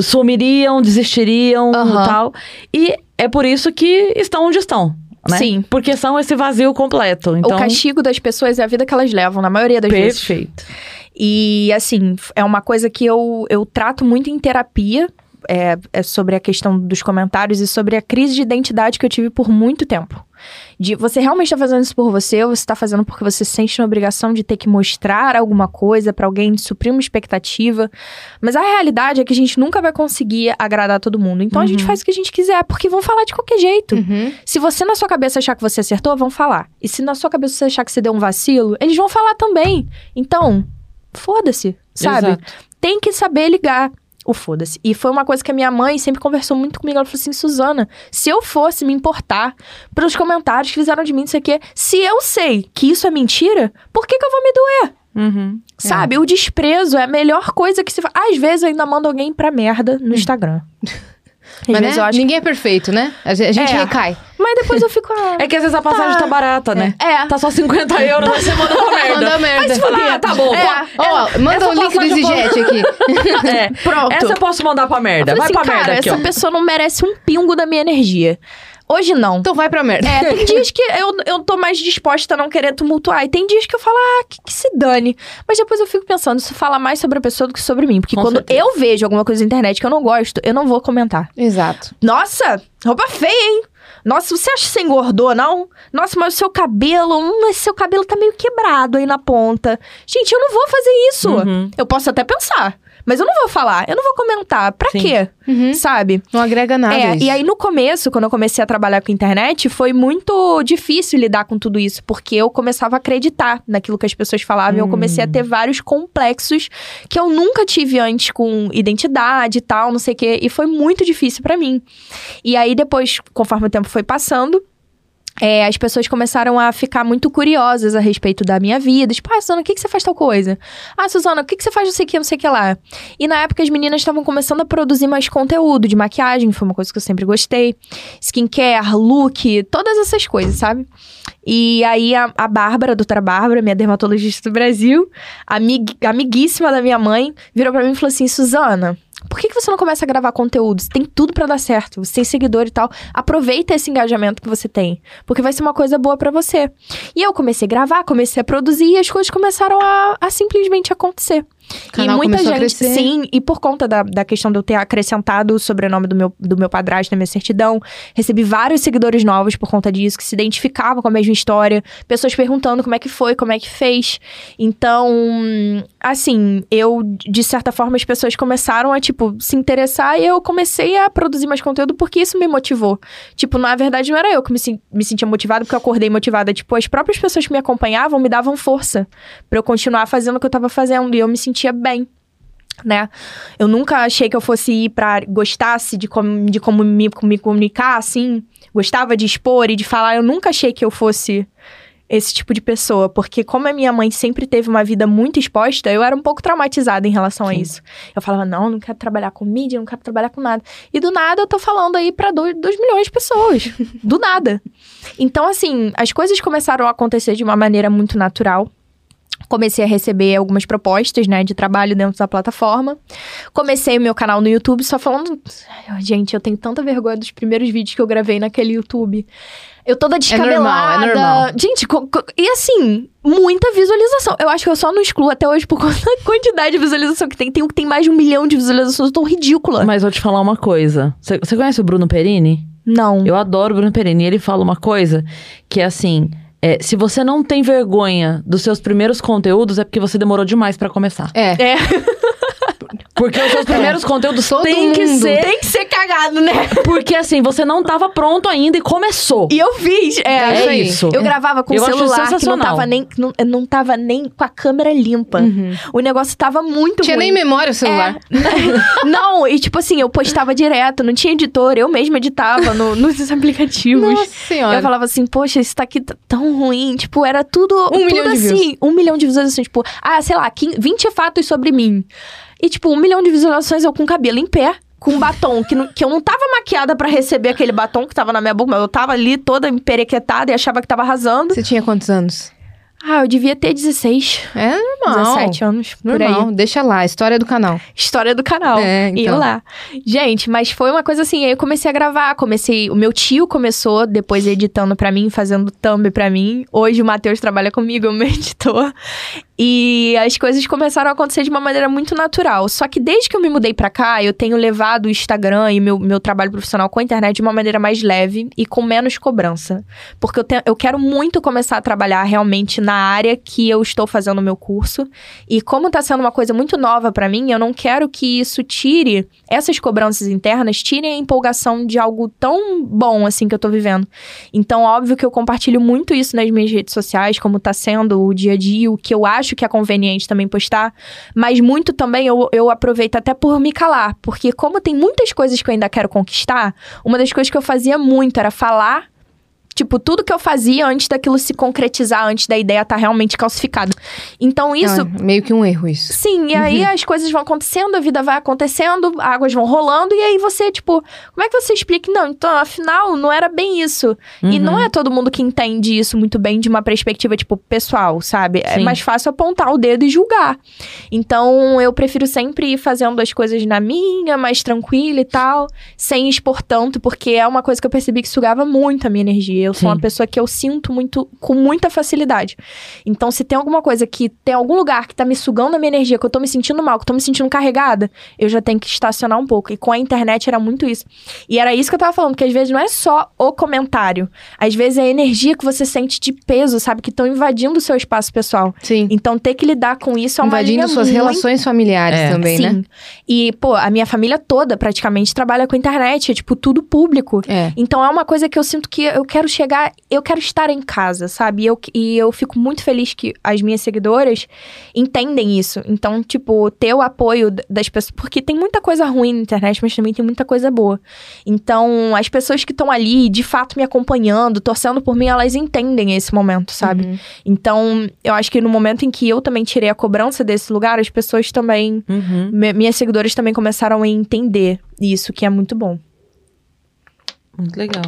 sumiriam, desistiriam e tal. E é por isso que estão onde estão, né? Sim. Porque são esse vazio completo. Então, O castigo das pessoas é a vida que elas levam, na maioria das vezes. perfeito. E, assim, é uma coisa que eu, eu trato muito em terapia. É, é sobre a questão dos comentários e sobre a crise de identidade que eu tive por muito tempo. De você realmente tá fazendo isso por você ou você tá fazendo porque você sente uma obrigação de ter que mostrar alguma coisa pra alguém, de suprir uma expectativa. Mas a realidade é que a gente nunca vai conseguir agradar todo mundo. Então a gente Uhum. faz o que a gente quiser, porque vão falar de qualquer jeito. Uhum. Se você na sua cabeça achar que você acertou, vão falar. E se na sua cabeça você achar que você deu um vacilo, eles vão falar também. Então, foda-se, sabe? Exato. Tem que saber ligar o foda-se. E foi uma coisa que a minha mãe sempre conversou muito comigo. Ela falou assim: Suzana, se eu fosse me importar pelos comentários que fizeram de mim, não sei o quê, se eu sei que isso é mentira, por que, que eu vou me doer? Uhum. Sabe? O desprezo é a melhor coisa que se faz. Às vezes eu ainda mando alguém pra merda no Instagram. Mas né? eu acho. ninguém é perfeito, né? A gente, a gente É. recai. Mas depois eu fico. ah, É que às vezes a passagem tá, Tá. barata, né? É. Tá só 50 euros, aí você manda pra merda. Manda merda. Mas fala, ah, tá bom. É. Ó, manda o link do EasyJet aqui. É. Pronto. Essa eu posso mandar pra merda. Vai falei pra assim, merda cara, aqui, essa ó. pessoa não merece um pingo da minha energia. Hoje não. Então vai pra merda. É, tem dias que eu, eu tô mais disposta a não querer tumultuar. E tem dias que eu falo, ah, que, que se dane. Mas depois eu fico pensando, isso fala mais sobre a pessoa do que sobre mim. Porque Com quando certeza. eu vejo alguma coisa na internet que eu não gosto, eu não vou comentar. Exato. Nossa, roupa feia, hein? Nossa, você acha que você engordou, não? Nossa, mas o seu cabelo, hum, esse seu cabelo tá meio quebrado aí na ponta. Gente, eu não vou fazer isso. Uhum. Eu posso até pensar, mas eu não vou falar, eu não vou comentar. Pra Sim. quê? Uhum. Sabe? Não agrega nada É, e aí no começo, quando eu comecei a trabalhar com internet, foi muito difícil lidar com tudo isso, porque eu começava a acreditar naquilo que as pessoas falavam e eu comecei a ter vários complexos que eu nunca tive antes com identidade e tal, não sei o quê, e foi muito difícil pra mim. E aí depois, conforme o tempo foi passando, é, as pessoas começaram a ficar muito curiosas a respeito da minha vida. Tipo, ah, Suzana, o que, que você faz tal coisa? Ah, Suzana, o que, que você faz não sei o que, não sei o que lá? E na época as meninas estavam começando a produzir mais conteúdo de maquiagem, foi uma coisa que eu sempre gostei. Skincare, look, todas essas coisas, sabe? E aí a, a Bárbara, a doutora Bárbara, minha dermatologista do Brasil, amig, amiguíssima da minha mãe, virou pra mim e falou assim: Suzana. Por que, que você não começa a gravar conteúdo? Você tem tudo pra dar certo. Você tem seguidor e tal. Aproveita esse engajamento que você tem. Porque vai ser uma coisa boa pra você. E eu comecei a gravar, comecei a produzir e as coisas começaram a, a simplesmente acontecer. E muita gente, sim, e por conta da, da questão de eu ter acrescentado o sobrenome do meu, do meu padrasto na minha certidão, recebi vários seguidores novos por conta disso, que se identificavam com a mesma história, pessoas perguntando como é que foi, como é que fez. Então, assim, eu, de certa forma, as pessoas começaram a, tipo, se interessar e eu comecei a produzir mais conteúdo porque isso me motivou. Tipo, na verdade, não era eu que me, me sentia motivada porque eu acordei motivada. Tipo, as próprias pessoas que me acompanhavam me davam força pra eu continuar fazendo o que eu tava fazendo e eu me sentia bem. Né? Eu nunca achei que eu fosse ir pra. gostasse de, como, de como me, me comunicar, assim. Gostava de expor e de falar. Eu nunca achei que eu fosse esse tipo de pessoa. Porque, como a minha mãe sempre teve uma vida muito exposta, eu era um pouco traumatizada em relação a Sim. isso. Eu falava, não, não quero trabalhar com mídia, não quero trabalhar com nada. E do nada eu tô falando aí pra 2 milhões de pessoas. do nada. Então, assim, as coisas começaram a acontecer de uma maneira muito natural. Comecei a receber algumas propostas, né, de trabalho dentro da plataforma. Comecei o meu canal no YouTube só falando. Gente, eu tenho tanta vergonha dos primeiros vídeos que eu gravei naquele YouTube. Eu toda descabelada. normal, é normal. Gente, e assim, muita visualização. Eu acho que eu só não excluo até hoje por conta da quantidade de visualização que tem. Tem um que tem mais de um milhão de visualizações, tão ridícula. Mas vou te falar uma coisa. Você você conhece o Bruno Perini? Não. Eu adoro o Bruno Perini. Ele fala uma coisa que é assim: é, se você não tem vergonha dos seus primeiros conteúdos, é porque você demorou demais pra começar. É. É, Porque os seus primeiros conteúdos Todo têm que mundo ser. tem que ser cagado, né? Porque assim, você não tava pronto ainda e começou. E eu fiz. É, É isso isso. Eu gravava com acho celular que não tava nem, não, não tava nem com a câmera limpa. O negócio tava muito Tinha ruim. nem memória o celular. É. não, e tipo assim, eu postava direto, não tinha editor, eu mesma editava no- nos aplicativos. Nossa senhora. Eu falava assim, poxa, isso tá aqui tá tão ruim. Tipo, era tudo, Um tudo milhão de assim. Um milhão de visualizações. Tipo, ah, sei lá, 15, 20 fatos sobre mim. E, tipo, um milhão de visualizações eu com cabelo em pé. Com batom, que, não- que eu não tava maquiada pra receber aquele batom que tava na minha boca, mas eu tava ali toda emperequetada e achava que tava arrasando. Você tinha quantos anos? Ah, eu devia ter 16, É normal. 17 anos. Normal. Deixa lá, história do canal. História do canal. É, E então. eu lá. Gente, mas foi uma coisa assim, aí eu comecei a gravar, comecei, o meu tio começou depois editando pra mim, fazendo thumb pra mim. Hoje o Matheus trabalha comigo, é o meu editor. E as coisas começaram a acontecer de uma maneira muito natural. Só que desde que eu me mudei pra cá, eu tenho levado o Instagram e meu, meu trabalho profissional com a internet de uma maneira mais leve e com menos cobrança. Porque eu, te- eu quero muito começar a trabalhar realmente na área que eu estou fazendo o meu curso. E como tá sendo uma coisa muito nova pra mim, eu não quero que isso tire essas cobranças internas, tirem a empolgação de algo tão bom assim que eu tô vivendo. Então, óbvio que eu compartilho muito isso nas minhas redes sociais, como tá sendo o dia a dia, o que eu acho que é conveniente também postar, mas muito também eu, eu aproveito até por me calar, porque como tem muitas coisas que eu ainda quero conquistar, uma das coisas que eu fazia muito era falar Tipo, tudo que eu fazia antes daquilo se concretizar, antes da ideia estar realmente calcificada. Então, isso. É meio que um erro isso. Sim, e aí as coisas vão acontecendo, a vida vai acontecendo, águas vão rolando, e aí você, tipo, como é que você explica? Não, então, afinal, não era bem isso. E Uhum. não é todo mundo que entende isso muito bem de uma perspectiva, tipo, pessoal, sabe? É Sim. mais fácil apontar o dedo e julgar. Então, eu prefiro sempre ir fazendo as coisas na minha, mais tranquila e tal, sem expor tanto, porque é uma coisa que eu percebi que sugava muito a minha energia. Eu sou Sim. uma pessoa que eu sinto muito, com muita facilidade. Então, se tem alguma coisa que tem algum lugar que tá me sugando a minha energia, que eu tô me sentindo mal, que eu tô me sentindo carregada, eu já tenho que estacionar um pouco. E com a internet era muito isso. E era isso que eu tava falando, que às vezes não é só o comentário. Às vezes é a energia que você sente de peso, sabe? Que estão invadindo o seu espaço pessoal. Sim. Então, ter que lidar com isso é uma Invadindo linha suas muito relações familiares É. também, Sim. né? E, pô, a minha família toda praticamente trabalha com internet, é tipo tudo público. É. Então é uma coisa que eu sinto que eu quero chegar, eu quero estar em casa, sabe? E eu, e eu fico muito feliz que as minhas seguidoras entendem isso. Então, tipo, ter o apoio das pessoas. Porque tem muita coisa ruim na internet, mas também tem muita coisa boa. Então, as pessoas que estão ali, de fato, me acompanhando, torcendo por mim, elas entendem esse momento, sabe? Uhum. Então, eu acho que no momento em que eu também tirei a cobrança desse lugar, as pessoas também Uhum. mi- minhas seguidoras também começaram a entender isso, que é muito bom. Muito legal.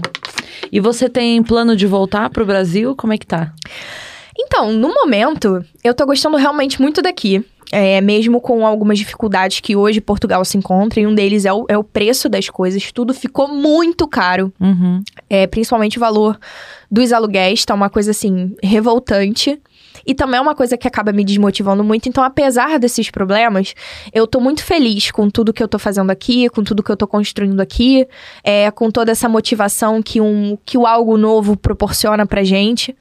E você tem plano de voltar pro Brasil? Como é que tá? Então, no momento, eu tô gostando realmente muito daqui. é, mesmo com algumas dificuldades que hoje Portugal se encontra, e um deles é o, é o preço das coisas. Tudo ficou muito caro, Uhum. é, principalmente o valor dos aluguéis, tá uma coisa assim, revoltante. E também é uma coisa que acaba me desmotivando muito. Então, apesar desses problemas, eu tô muito feliz com tudo que eu tô fazendo aqui, com tudo que eu tô construindo aqui, é, com toda essa motivação que, um, que o algo novo proporciona pra gente.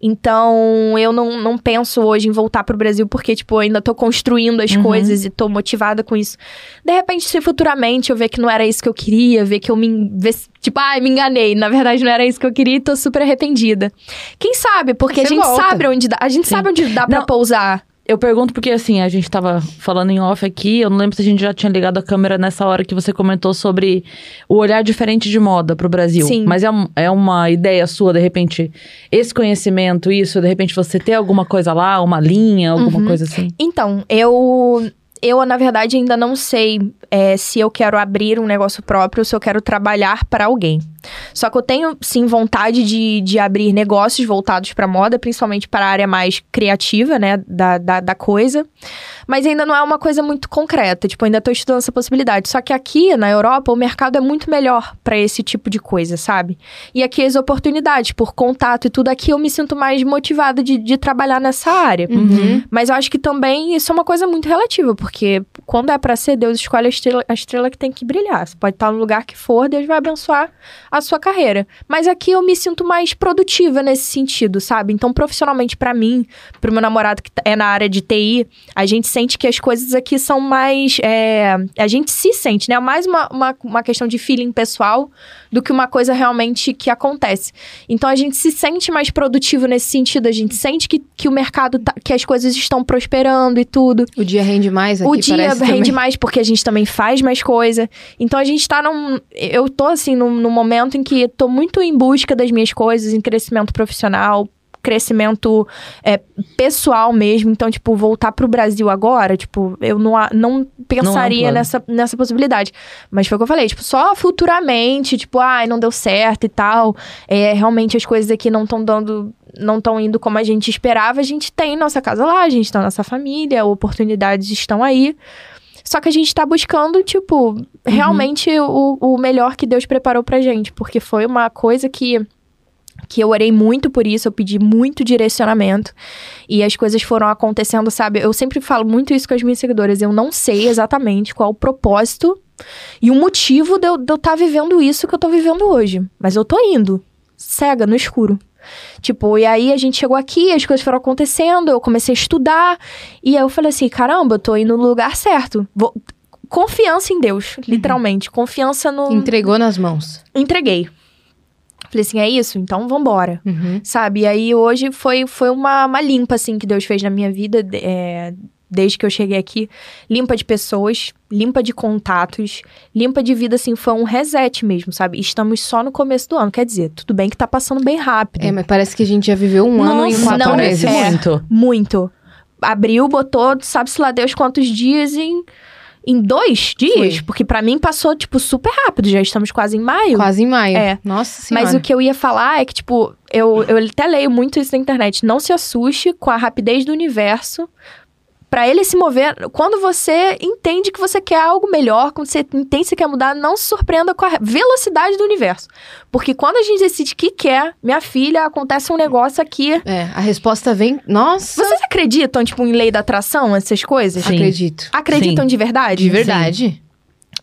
Então, eu não, não penso hoje em voltar pro Brasil, porque, tipo, eu ainda tô construindo as Uhum. coisas e tô motivada com isso. De repente, se futuramente eu ver que não era isso que eu queria, ver que eu me. Ver, tipo, ai, me enganei. Na verdade, não era isso que eu queria e tô super arrependida. Quem sabe? Porque a Você gente volta. sabe onde dá. A gente Sim. sabe onde dá pra Não. pousar. Eu pergunto porque, assim, a gente tava falando em off aqui, eu não lembro se a gente já tinha ligado a câmera nessa hora que você comentou sobre o olhar diferente de moda pro Brasil. Sim. Mas é, um- é uma ideia sua, de repente, esse conhecimento, isso, de repente você ter alguma coisa lá, uma linha, alguma Uhum. coisa assim? Então, eu. Eu, na verdade, ainda não sei é, se eu quero abrir um negócio próprio ou se eu quero trabalhar para alguém. Só que eu tenho, sim, vontade de, de abrir negócios voltados para moda, principalmente para a área mais criativa, né, da, da, da coisa. Mas ainda não é uma coisa muito concreta. Tipo, ainda tô estudando essa possibilidade. Só que aqui, na Europa, o mercado é muito melhor para esse tipo de coisa, sabe? E aqui as oportunidades, por contato e tudo, aqui eu me sinto mais motivada de, de trabalhar nessa área. Uhum. Mas eu acho que também isso é uma coisa muito relativa, porque takie quando é pra ser, Deus escolhe a estrela, a estrela que tem que brilhar. Você pode estar no lugar que for, Deus vai abençoar a sua carreira. Mas aqui eu me sinto mais produtiva nesse sentido, sabe? Então, profissionalmente, pra mim, pro meu namorado que é na área de TI, a gente sente que as coisas aqui são mais. é, a gente se sente, né? Mais uma, uma, uma questão de feeling pessoal do que uma coisa realmente que acontece. Então a gente se sente mais produtivo nesse sentido, a gente sente que, que o mercado, tá, que as coisas estão prosperando e tudo. O dia rende mais aqui, o dia rende mais porque a gente também faz mais coisa. Então a gente tá num. Eu tô assim, num, num momento em que tô muito em busca das minhas coisas, em crescimento profissional. Crescimento é, pessoal mesmo. Então, tipo, voltar pro Brasil agora, tipo, eu não, não pensaria plano. nessa, nessa possibilidade. Mas foi o que eu falei, tipo, só futuramente, tipo, ai, não deu certo e tal. É, realmente as coisas aqui não estão dando. Não estão indo como a gente esperava. A gente tem nossa casa lá, a gente tem nossa família, oportunidades estão aí. Só que a gente tá buscando, tipo, realmente o, o melhor que Deus preparou pra gente. Porque foi uma coisa que que eu orei muito por isso, eu pedi muito direcionamento e as coisas foram acontecendo, sabe? Eu sempre falo muito isso com as minhas seguidoras, eu não sei exatamente qual o propósito e o motivo de eu estar vivendo isso que eu tô vivendo hoje, mas eu tô indo, cega, no escuro. Tipo, e aí a gente chegou aqui, as coisas foram acontecendo, eu comecei a estudar, e aí eu falei assim: caramba, eu tô indo no lugar certo. Vou- Confiança em Deus, literalmente. Confiança no. Entregou nas mãos. Entreguei. Falei assim: é isso? Então vambora Uhum. sabe? E aí hoje foi, foi uma, uma limpa, assim, que Deus fez na minha vida, é, desde que eu cheguei aqui. Limpa de pessoas, limpa de contatos, limpa de vida, assim, foi um reset mesmo, sabe? Estamos só no começo do ano, quer dizer, tudo bem que tá passando bem rápido. É, mas parece que a gente já viveu um ano em Nossa, quatro não, meses. Parece é. muito. Muito. Abriu, botou, sabe-se lá Deus quantos dias em... Em dois dias, Foi. porque pra mim passou, tipo, super rápido. Já estamos quase em maio. Quase em maio. É. Nossa senhora. Mas o que eu ia falar é que, tipo, eu, eu até leio muito isso na internet. Não se assuste com a rapidez do universo. Pra ele se mover, quando você entende que você quer algo melhor, quando você entende que você quer mudar, não se surpreenda com a velocidade do universo. Porque quando a gente decide que quer, minha filha, acontece um negócio aqui. É, a resposta vem... Nossa! Vocês acreditam, tipo, em lei da atração, essas coisas? Sim. Acredito. Acreditam Sim. de verdade? De verdade.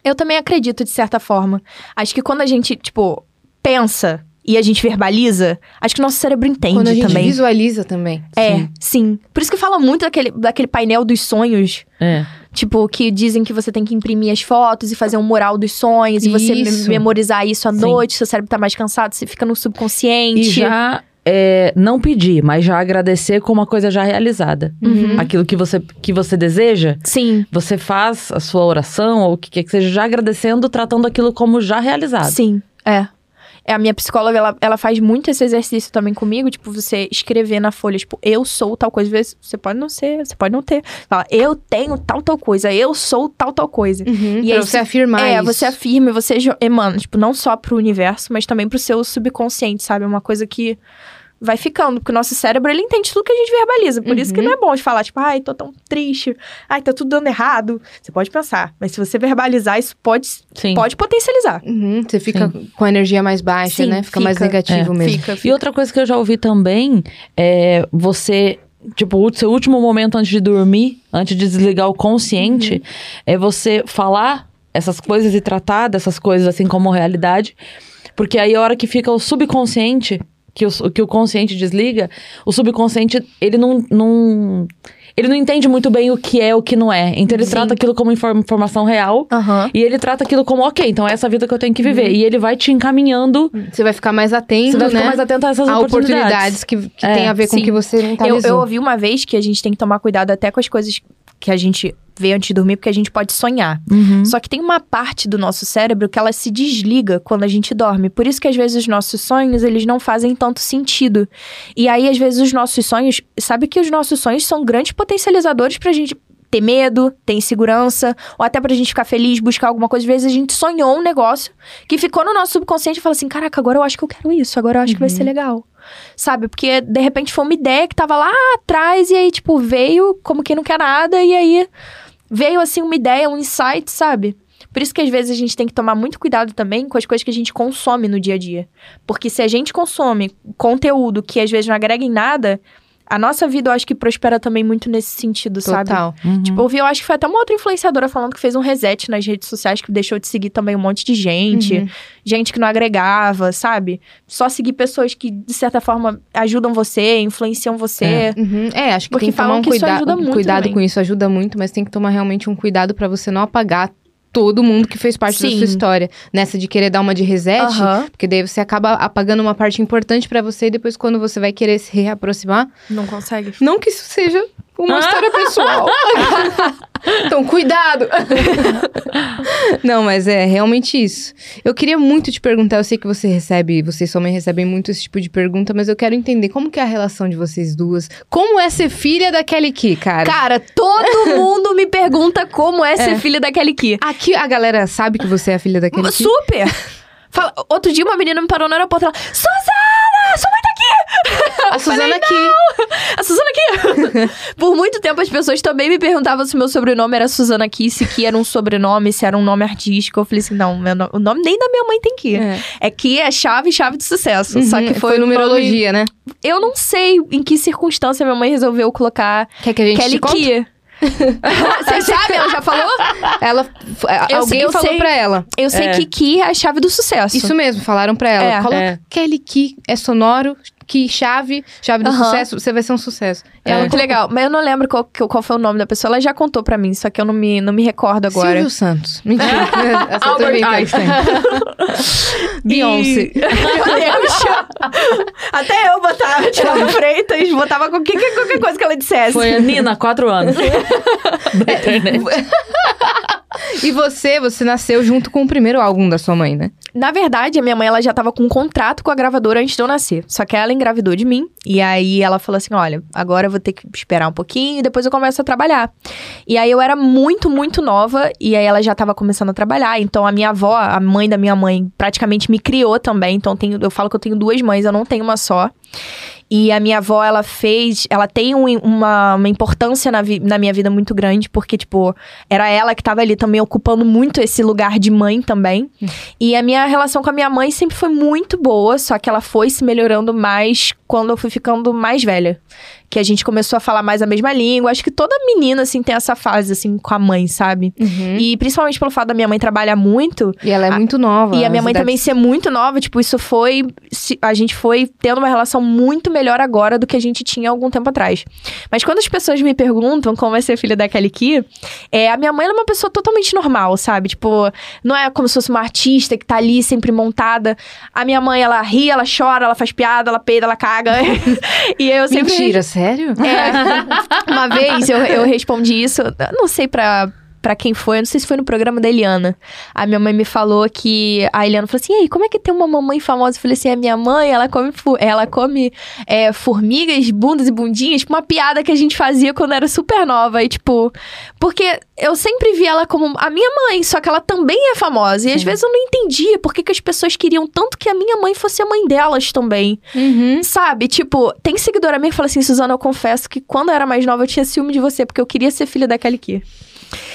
Eu também acredito, de certa forma. Acho que quando a gente, tipo, pensa e a gente verbaliza, acho que o nosso cérebro entende Quando a gente também. visualiza também. É, Sim. sim. Por isso que fala muito daquele, daquele painel dos sonhos. É. Tipo, que dizem que você tem que imprimir as fotos e fazer um mural dos sonhos. E você me- Isso. memorizar isso à Sim. noite. Seu cérebro tá mais cansado, você fica no subconsciente. E já é, não pedir, mas já agradecer com uma coisa já realizada. Uhum. Aquilo que você, que você deseja, Sim, você faz a sua oração ou o que quer que seja, já agradecendo, tratando aquilo como já realizado. sim, é. A minha psicóloga, ela, ela faz muito esse exercício também comigo, tipo, você escrever na folha, tipo, eu sou tal coisa. Às vezes você pode não ser, você pode não ter. Fala, eu tenho tal, tal coisa, eu sou tal, tal coisa. Uhum, E pra aí você afirmar é, isso. você afirma, e você emana, tipo, não só pro universo, mas também pro seu subconsciente, sabe? É uma coisa que vai ficando, porque o nosso cérebro, ele entende tudo que a gente verbaliza. Por isso que Uhum. não é bom de falar, tipo, ai, tô tão triste, ai, tá tudo dando errado. Você pode pensar, mas se você verbalizar, isso pode, Sim. pode potencializar. Uhum, você fica com a energia mais baixa, Sim, né? Fica, mais fica. negativo É. mesmo. Fica, E fica. outra coisa que eu já ouvi também é você. Tipo, o seu último momento antes de dormir, antes de desligar o consciente, Uhum. é você falar essas coisas e tratar dessas coisas assim como realidade. Porque aí a hora que fica o subconsciente, que o, que o consciente desliga, o subconsciente, ele não, não. Ele não entende muito bem o que é o que não é. Então ele Sim. trata aquilo como infor- informação real. Aham. E ele trata aquilo como, ok, então é essa vida que eu tenho que viver. E ele vai te encaminhando. Você vai ficar mais atento, Você vai ficar né? mais atento a essas a oportunidades. oportunidades que, que É, tem a ver com o que você não tá Eu, eu ouvi uma vez que a gente tem que tomar cuidado até com as coisas que a gente vê antes de dormir, porque a gente pode sonhar. Uhum. Só que tem uma parte do nosso cérebro que ela se desliga quando a gente dorme. Por isso que às vezes os nossos sonhos, eles não fazem tanto sentido. E aí, às vezes, os nossos sonhos... Sabe que os nossos sonhos são grandes potencializadores pra gente ter medo, ter insegurança, ou até pra gente ficar feliz, buscar alguma coisa. Às vezes a gente sonhou um negócio que ficou no nosso subconsciente e fala assim, caraca, agora eu acho que eu quero isso, agora eu acho que vai ser legal. Sabe? Porque, de repente, foi uma ideia que tava lá atrás e aí, tipo, veio como quem não quer nada e aí veio assim uma ideia, um insight, sabe? Por isso que às vezes a gente tem que tomar muito cuidado também com as coisas que a gente consome no dia a dia. Porque se a gente consome conteúdo que às vezes não agrega em nada, a nossa vida eu acho que prospera também muito nesse sentido, sabe? Total. Uhum. Tipo, eu vi, eu acho que foi até uma outra influenciadora falando que fez um reset nas redes sociais, que deixou de seguir também um monte de gente, Uhum. gente que não agregava, sabe? Só seguir pessoas que, de certa forma, ajudam você, influenciam você. É. Uhum. É, acho que Porque tem que tomar um que isso cuidado. ajuda muito cuidado também. com isso ajuda muito, mas tem que tomar realmente um cuidado pra você não apagar todo mundo que fez parte da Sim. sua história. Nessa de querer dar uma de reset, porque daí você acaba apagando uma parte importante pra você e depois quando você vai querer se reaproximar, Não consegue. não que isso seja uma história pessoal. então, cuidado! Não, mas é realmente isso. Eu queria muito te perguntar, eu sei que você recebe, você sua mãe recebem muito esse tipo de pergunta, mas eu quero entender como que é a relação de vocês duas. Como é ser filha da Kelly Key, cara? Cara, todo mundo me pergunta como é ser filha da Kelly Key. Aqui a galera sabe que você é a filha da Kelly Key? Super! Fala- outro dia uma menina me parou no aeroporto e ela, Suzana! Sua! A Suzana aqui. A Suzana aqui! Por muito tempo as pessoas também me perguntavam se meu sobrenome era Suzana Ki, se Ki era um sobrenome, se era um nome artístico. Eu falei assim, não, meu no- o nome nem da minha mãe tem Ki. É. É Ki, é chave, chave de sucesso. Só Uhum, que foi, foi um nome- numerologia, né? Eu não sei em que circunstância minha mãe resolveu colocar Quer que a gente Kelly? Ki. Vocês sabem? Ela já falou? Ela, Eu alguém sei- falou sei. pra ela. Eu sei É. que Ki é a chave do sucesso. Isso mesmo, falaram pra ela. É. Coloca É. Kelly Key, é sonoro, que chave, chave do Aham. sucesso, você vai ser um sucesso. É Ela muito legal. Mas eu não lembro qual, qual foi o nome da pessoa. Ela já contou pra mim, só que eu não me, não me recordo agora. Silvio Santos. Mentira. Albert inventando. Einstein. Beyoncé. Meu Deus. Até eu botava, tirava Freitas, botava qualquer, qualquer coisa que ela dissesse. Foi a Nina, quatro anos. da internet. E você, você nasceu junto com o primeiro álbum da sua mãe, né? Na verdade, a minha mãe ela já tava com um contrato com a gravadora antes de eu nascer. Só que ela engravidou de mim. E aí ela falou assim: olha, agora eu vou ter que esperar um pouquinho e depois eu começo a trabalhar. E aí eu era muito, muito nova. E aí ela já tava começando a trabalhar. Então a minha avó, a mãe da minha mãe, praticamente me criou também. Então tenho, eu falo que eu tenho duas mães, eu não tenho uma só. E a minha avó, ela fez. Ela tem um- uma, uma importância na, vi- na minha vida muito grande, porque, tipo, era ela que tava ali também ocupando muito esse lugar de mãe também. E a minha relação com a minha mãe sempre foi muito boa, só que ela foi se melhorando mais quando eu fui ficando mais velha. Que a gente começou a falar mais a mesma língua. Acho que toda menina, assim, tem essa fase, assim, com a mãe, sabe? E principalmente pelo fato da minha mãe trabalhar muito, E ela é muito nova. e a minha mãe também ser muito nova, tipo, isso foi. A gente foi tendo uma relação muito melhor agora do que a gente tinha algum tempo atrás. Mas quando as pessoas me perguntam como é ser filha da Kelly Key, é, a minha mãe é uma pessoa totalmente normal, sabe? Tipo, não é como se fosse uma artista que tá ali sempre montada. A minha mãe, ela ri, ela chora, ela faz piada, ela peida, ela caga. e eu sempre. Mentira, sério? É, uma vez eu, eu respondi isso, não sei pra, pra quem foi, eu não sei se foi no programa da Eliana. A minha mãe me falou que. A Eliana falou assim: e aí, como é que tem uma mamãe famosa? Eu falei assim: a minha mãe, ela come, ela come é, formigas, bundas e bundinhas, tipo uma piada que a gente fazia quando era super nova. E, tipo, porque eu sempre vi ela como a minha mãe, só que ela também é famosa. E às vezes eu não entendia por que, que as pessoas queriam tanto que a minha mãe fosse a mãe delas também. Uhum. Sabe? Tipo, tem seguidora minha que fala assim: Suzana, eu confesso que quando eu era mais nova eu tinha ciúme de você, porque eu queria ser filha da Kelly Key.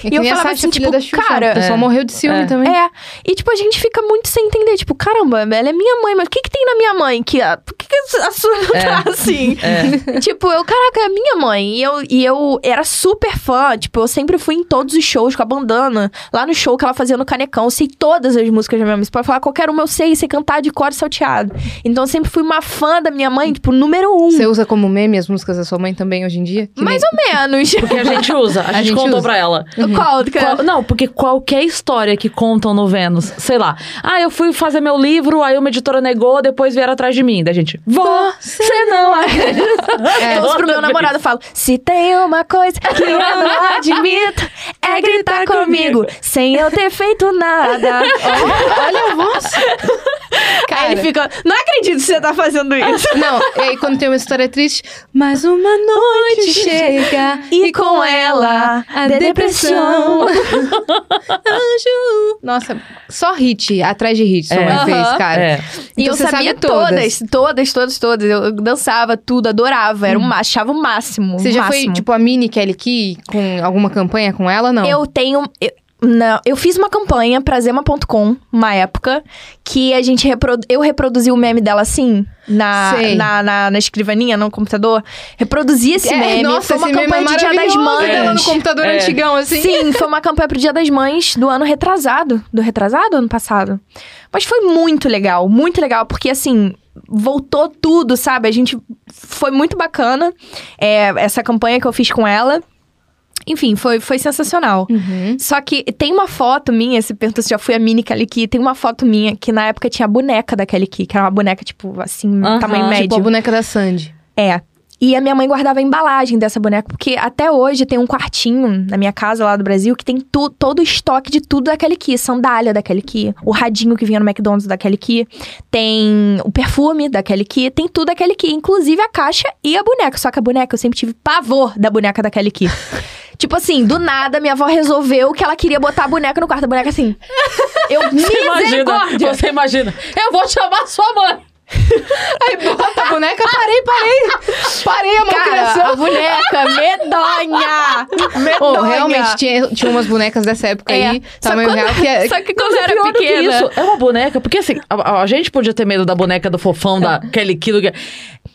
É E que eu a falava assim, tipo, da Xuxa. cara, o pessoal é. morreu de ciúme É. também. É. E, tipo, a gente fica muito sem entender. Tipo, caramba, ela é minha mãe, mas o que, que tem na minha mãe? Que a, por que, que a sua não É. tá assim? É. tipo, eu, caraca, é minha mãe. E eu, e eu era super fã. Tipo, eu sempre fui em todos os shows com a bandana. Lá no show que ela fazia no Canecão. Eu sei todas as músicas da minha mãe. Você pode falar qualquer uma, eu sei. Sei cantar de cor e salteado. Então, eu sempre fui uma fã da minha mãe, tipo, número um. Você usa como meme as músicas da sua mãe também hoje em dia? Que Mais nem- ou menos. Porque a gente usa. A, A gente, gente contou usa. pra ela. Qual? que- Qual- não, porque qualquer história que contam no Vênus, sei lá. Ah, eu fui fazer meu livro, aí uma editora negou, depois vieram atrás de mim. Da gente, você não acredita. É. Eu uso pro meu namorado, eu falo: Se tem uma coisa que eu não admito, é gritar comigo, sem eu ter feito nada. Olha a voz. Cara, Aí ele fica: Não acredito que você tá fazendo isso. Não, e aí quando tem uma história triste, mais uma noite chega E com ela, a de Anjo. Nossa, só hit, atrás de hit sua É. mãe fez, cara. É. E Então eu você sabia sabe todas. todas, todas, todas, todas. Eu dançava tudo, adorava. Era um, achava o máximo. Você o já foi, máximo. tipo, a mini Kelly Key com alguma campanha com ela, não? Eu tenho. eu- não, eu fiz uma campanha pra Zema.com, uma época, que a gente reprodu, eu reproduzi o meme dela assim, na, na, na, na escrivaninha, no computador. Reproduzi esse É, meme. nossa, foi uma esse meme campanha é de Dia das Mães. dela no computador É. antigão, assim. Sim, foi uma campanha pro Dia das Mães do ano retrasado. Do retrasado ano passado? Mas foi muito legal, muito legal, porque assim. Voltou tudo, sabe? A gente. Foi muito bacana é, essa campanha que eu fiz com ela. Enfim, foi, foi sensacional. Uhum. Só que tem uma foto minha, você perguntou se já fui a mini Kelly Key, tem uma foto minha que na época tinha a boneca da Kelly Key, que era uma boneca, tipo, assim, Aham, tamanho médio. Tipo a boneca da Sandy. É. E a minha mãe guardava a embalagem dessa boneca, porque até hoje tem um quartinho na minha casa lá do Brasil que tem tu- todo o estoque de tudo da Kelly Key. Sandália da Kelly Key, o radinho que vinha no McDonald's da Kelly Key, tem o perfume da Kelly Key, tem tudo da Kelly Key, inclusive a caixa e a boneca. Só que a boneca, eu sempre tive pavor da boneca da Kelly Key. tipo assim, do nada, minha avó resolveu que ela queria botar a boneca no quarto. A boneca assim. Eu, Você imagina, você imagina. Eu vou chamar sua mãe. Aí bota a boneca, parei, parei. Parei a Cara, malcriação. a boneca medonha! Medonha! Oh, realmente, tinha, tinha umas bonecas dessa época É. aí, Só tamanho quando- real, que é... Só que quando eu era pior do que pequena. isso, é uma boneca, porque assim, a, a gente podia ter medo da boneca do fofão, da Kelly que-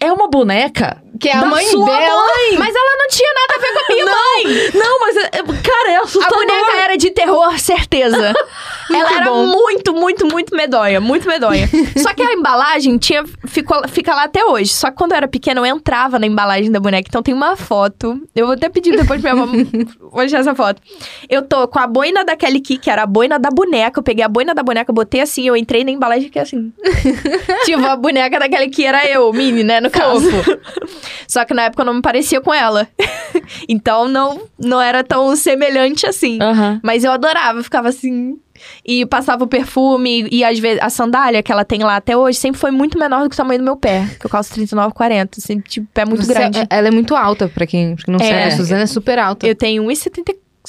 é uma boneca Que é a da mãe sua dela. mãe. Mas ela não tinha nada a ver com a minha mãe! Não, mas, é, é- cara, é A assustador. boneca era de terror, certeza. ela era bom. muito, muito, muito medonha. Muito medonha. Só que a embalagem tinha, ficou, fica lá até hoje. Só que quando eu era pequena, eu entrava na embalagem da boneca. Então tem uma foto. Eu vou até pedir depois pra minha avó mostrar essa foto. Eu tô com a boina da Kelly Key, que era a boina da boneca. Eu peguei a boina da boneca, botei assim, eu entrei na embalagem e fiquei assim. tipo, a boneca da Kelly Key era eu, Mini, né, no Só que na época eu não me parecia com ela. então não, não era tão semelhante assim. Mas eu adorava, eu ficava assim. E passava o perfume, e às vezes a sandália que ela tem lá até hoje sempre foi muito menor do que o tamanho do meu pé. Que eu calço 39, 40. Sempre tive pé muito Você- grande. Ela é muito alta, pra quem não É. sabe. A Suzana é super alta. Eu tenho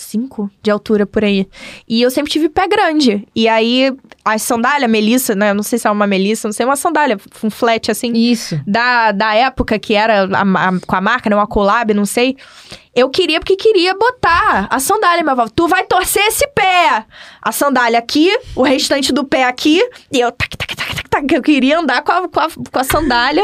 1,75 de altura por aí. E eu sempre tive pé grande. E aí, a sandália, Melissa, né? eu Não sei se é uma Melissa, não sei, uma sandália, um flat assim. Isso. da, da época que era a- a- com a marca, né? Uma collab, não sei. Eu queria porque queria botar a sandália, minha avó. Tu vai torcer esse pé. A sandália aqui, o restante do pé aqui. E eu, tac, tac, tac, tac, tac. Eu queria andar com a, com a, com a sandália.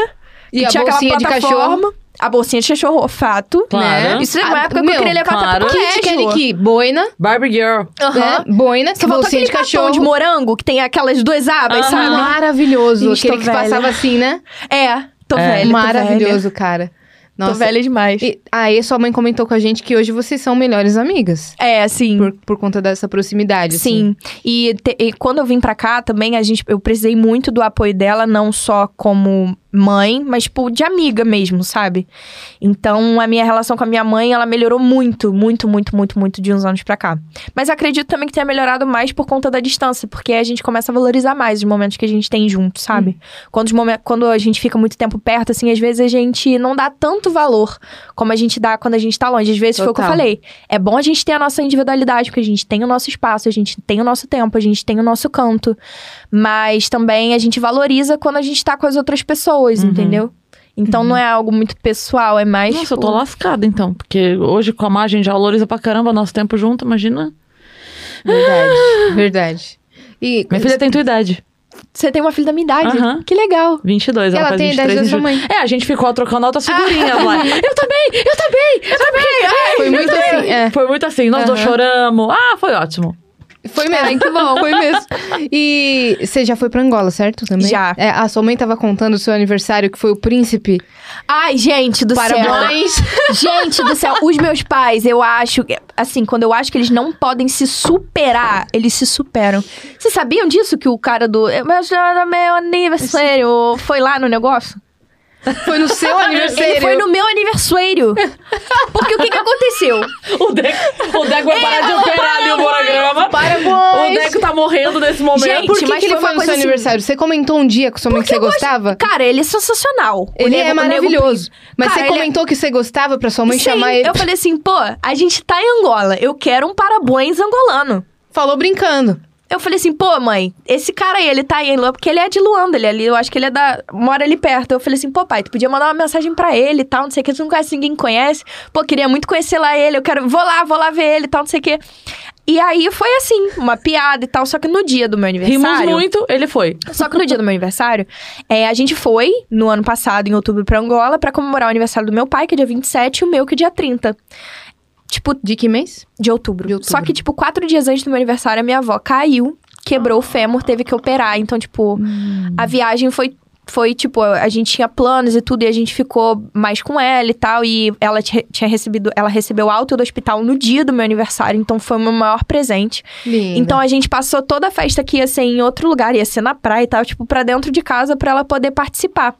E tinha aquela bolsinha de plataforma. cachorro. A bolsinha de cachorro, fato. Claro. Né? Isso é uma Ah, época que eu queria levar claro. até pro Kit colégio. Key, boina, Barbie Girl. Aham. né? Boina, Só faltou bolsinha aquele de cachorro. de morango, que tem aquelas duas abas, sabe? Maravilhoso. Gente, Aquele que velha. passava assim, né? É, tô É. velha, tô Maravilhoso, cara. velha. Nossa. Tô velha demais. E, aí, sua mãe comentou com a gente que hoje vocês são melhores amigas. É, assim. Por, por conta dessa proximidade. assim. Sim. E, te- e quando eu vim pra cá também, a gente, eu precisei muito do apoio dela, não só como mãe, mas, tipo, de amiga mesmo, sabe? Então, a minha relação com a minha mãe, ela melhorou muito, muito, muito, muito, muito de uns anos pra cá. Mas acredito também que tenha melhorado mais por conta da distância, porque a gente começa a valorizar mais os momentos que a gente tem junto, sabe? Quando, os momen- quando a gente fica muito tempo perto, assim, às vezes a gente não dá tanto valor como a gente dá quando a gente tá longe. Às vezes foi o que eu Total. falei. É bom a gente ter a nossa individualidade, porque a gente tem o nosso espaço, a gente tem o nosso tempo, a gente tem o nosso canto. Mas também a gente valoriza quando a gente tá com as outras pessoas, Uhum. entendeu? Então não é algo muito pessoal, é mais. Nossa, eu tipo, tô lascada então. Porque hoje com a gente já valoriza pra caramba nosso tempo junto, imagina. Verdade, verdade. E Minha filha tem tua idade. Você tem uma filha da minha idade. Aham. Que legal. 22, ela, ela faz tem a 23 idade da sua mãe. É, a gente ficou trocando altas figurinhas lá. Eu também, eu também, eu também. Foi muito assim, é. Foi muito assim, nós dois Aham. choramos. Ah, foi ótimo. Foi mesmo. que bom. Foi mesmo. E você já foi pra Angola, certo? Também? Já. É, a sua mãe tava contando o seu aniversário, que foi o príncipe. Ai, gente do céu. Parabéns. Gente do céu, os meus pais, eu acho, assim, quando eu acho que eles não podem se superar, eles se superam. Vocês sabiam disso que o cara do meu aniversário foi lá no negócio? Foi no seu aniversário. Ele foi no meu aniversário. Porque o que que aconteceu? O Deco, o Deco vai parar de operar ali o programa. O Parabéns. Deco tá morrendo nesse momento. Gente, Por que, mas que ele foi no seu assim- aniversário? Você comentou um dia com sua mãe que você eu gosto- gostava? Cara, ele é sensacional. O Ele é o nego maravilhoso. Mas Cara, você é- comentou que você gostava pra sua mãe Sim, chamar ele. eu falei assim, pô, a gente tá em Angola, eu quero um parabéns angolano. Falou brincando. Eu falei assim, pô, mãe, esse cara aí, ele tá aí em Luanda, porque ele é de Luanda, ele é ali, eu acho que ele é da. mora ali perto. Eu falei assim, pô, pai, tu podia mandar uma mensagem pra ele e tal, não sei o que, tu não conhece ninguém que conhece. Pô, queria muito conhecer lá ele, eu quero. Vou lá, vou lá ver ele e tal, não sei o que. E aí foi assim, uma piada e tal, só que no dia do meu aniversário. Rimos muito, ele foi. Só que no dia do meu aniversário, é, a gente foi, no ano passado, em outubro, pra Angola, pra comemorar o aniversário do meu pai, que é dia 27, e o meu, que é dia 30. Tipo, De que mês? de outubro. De outubro. Só que, tipo, quatro dias antes do meu aniversário, a minha avó caiu, quebrou o fêmur, teve que operar. Então, tipo, a viagem foi. Foi, tipo, a gente tinha planos e tudo, e a gente ficou mais com ela e tal. E ela tinha recebido, ela recebeu alta do hospital no dia do meu aniversário, então foi o meu maior presente. Lindo. Então a gente passou toda a festa que ia ser em outro lugar, ia ser na praia e tal, tipo, pra dentro de casa pra ela poder participar.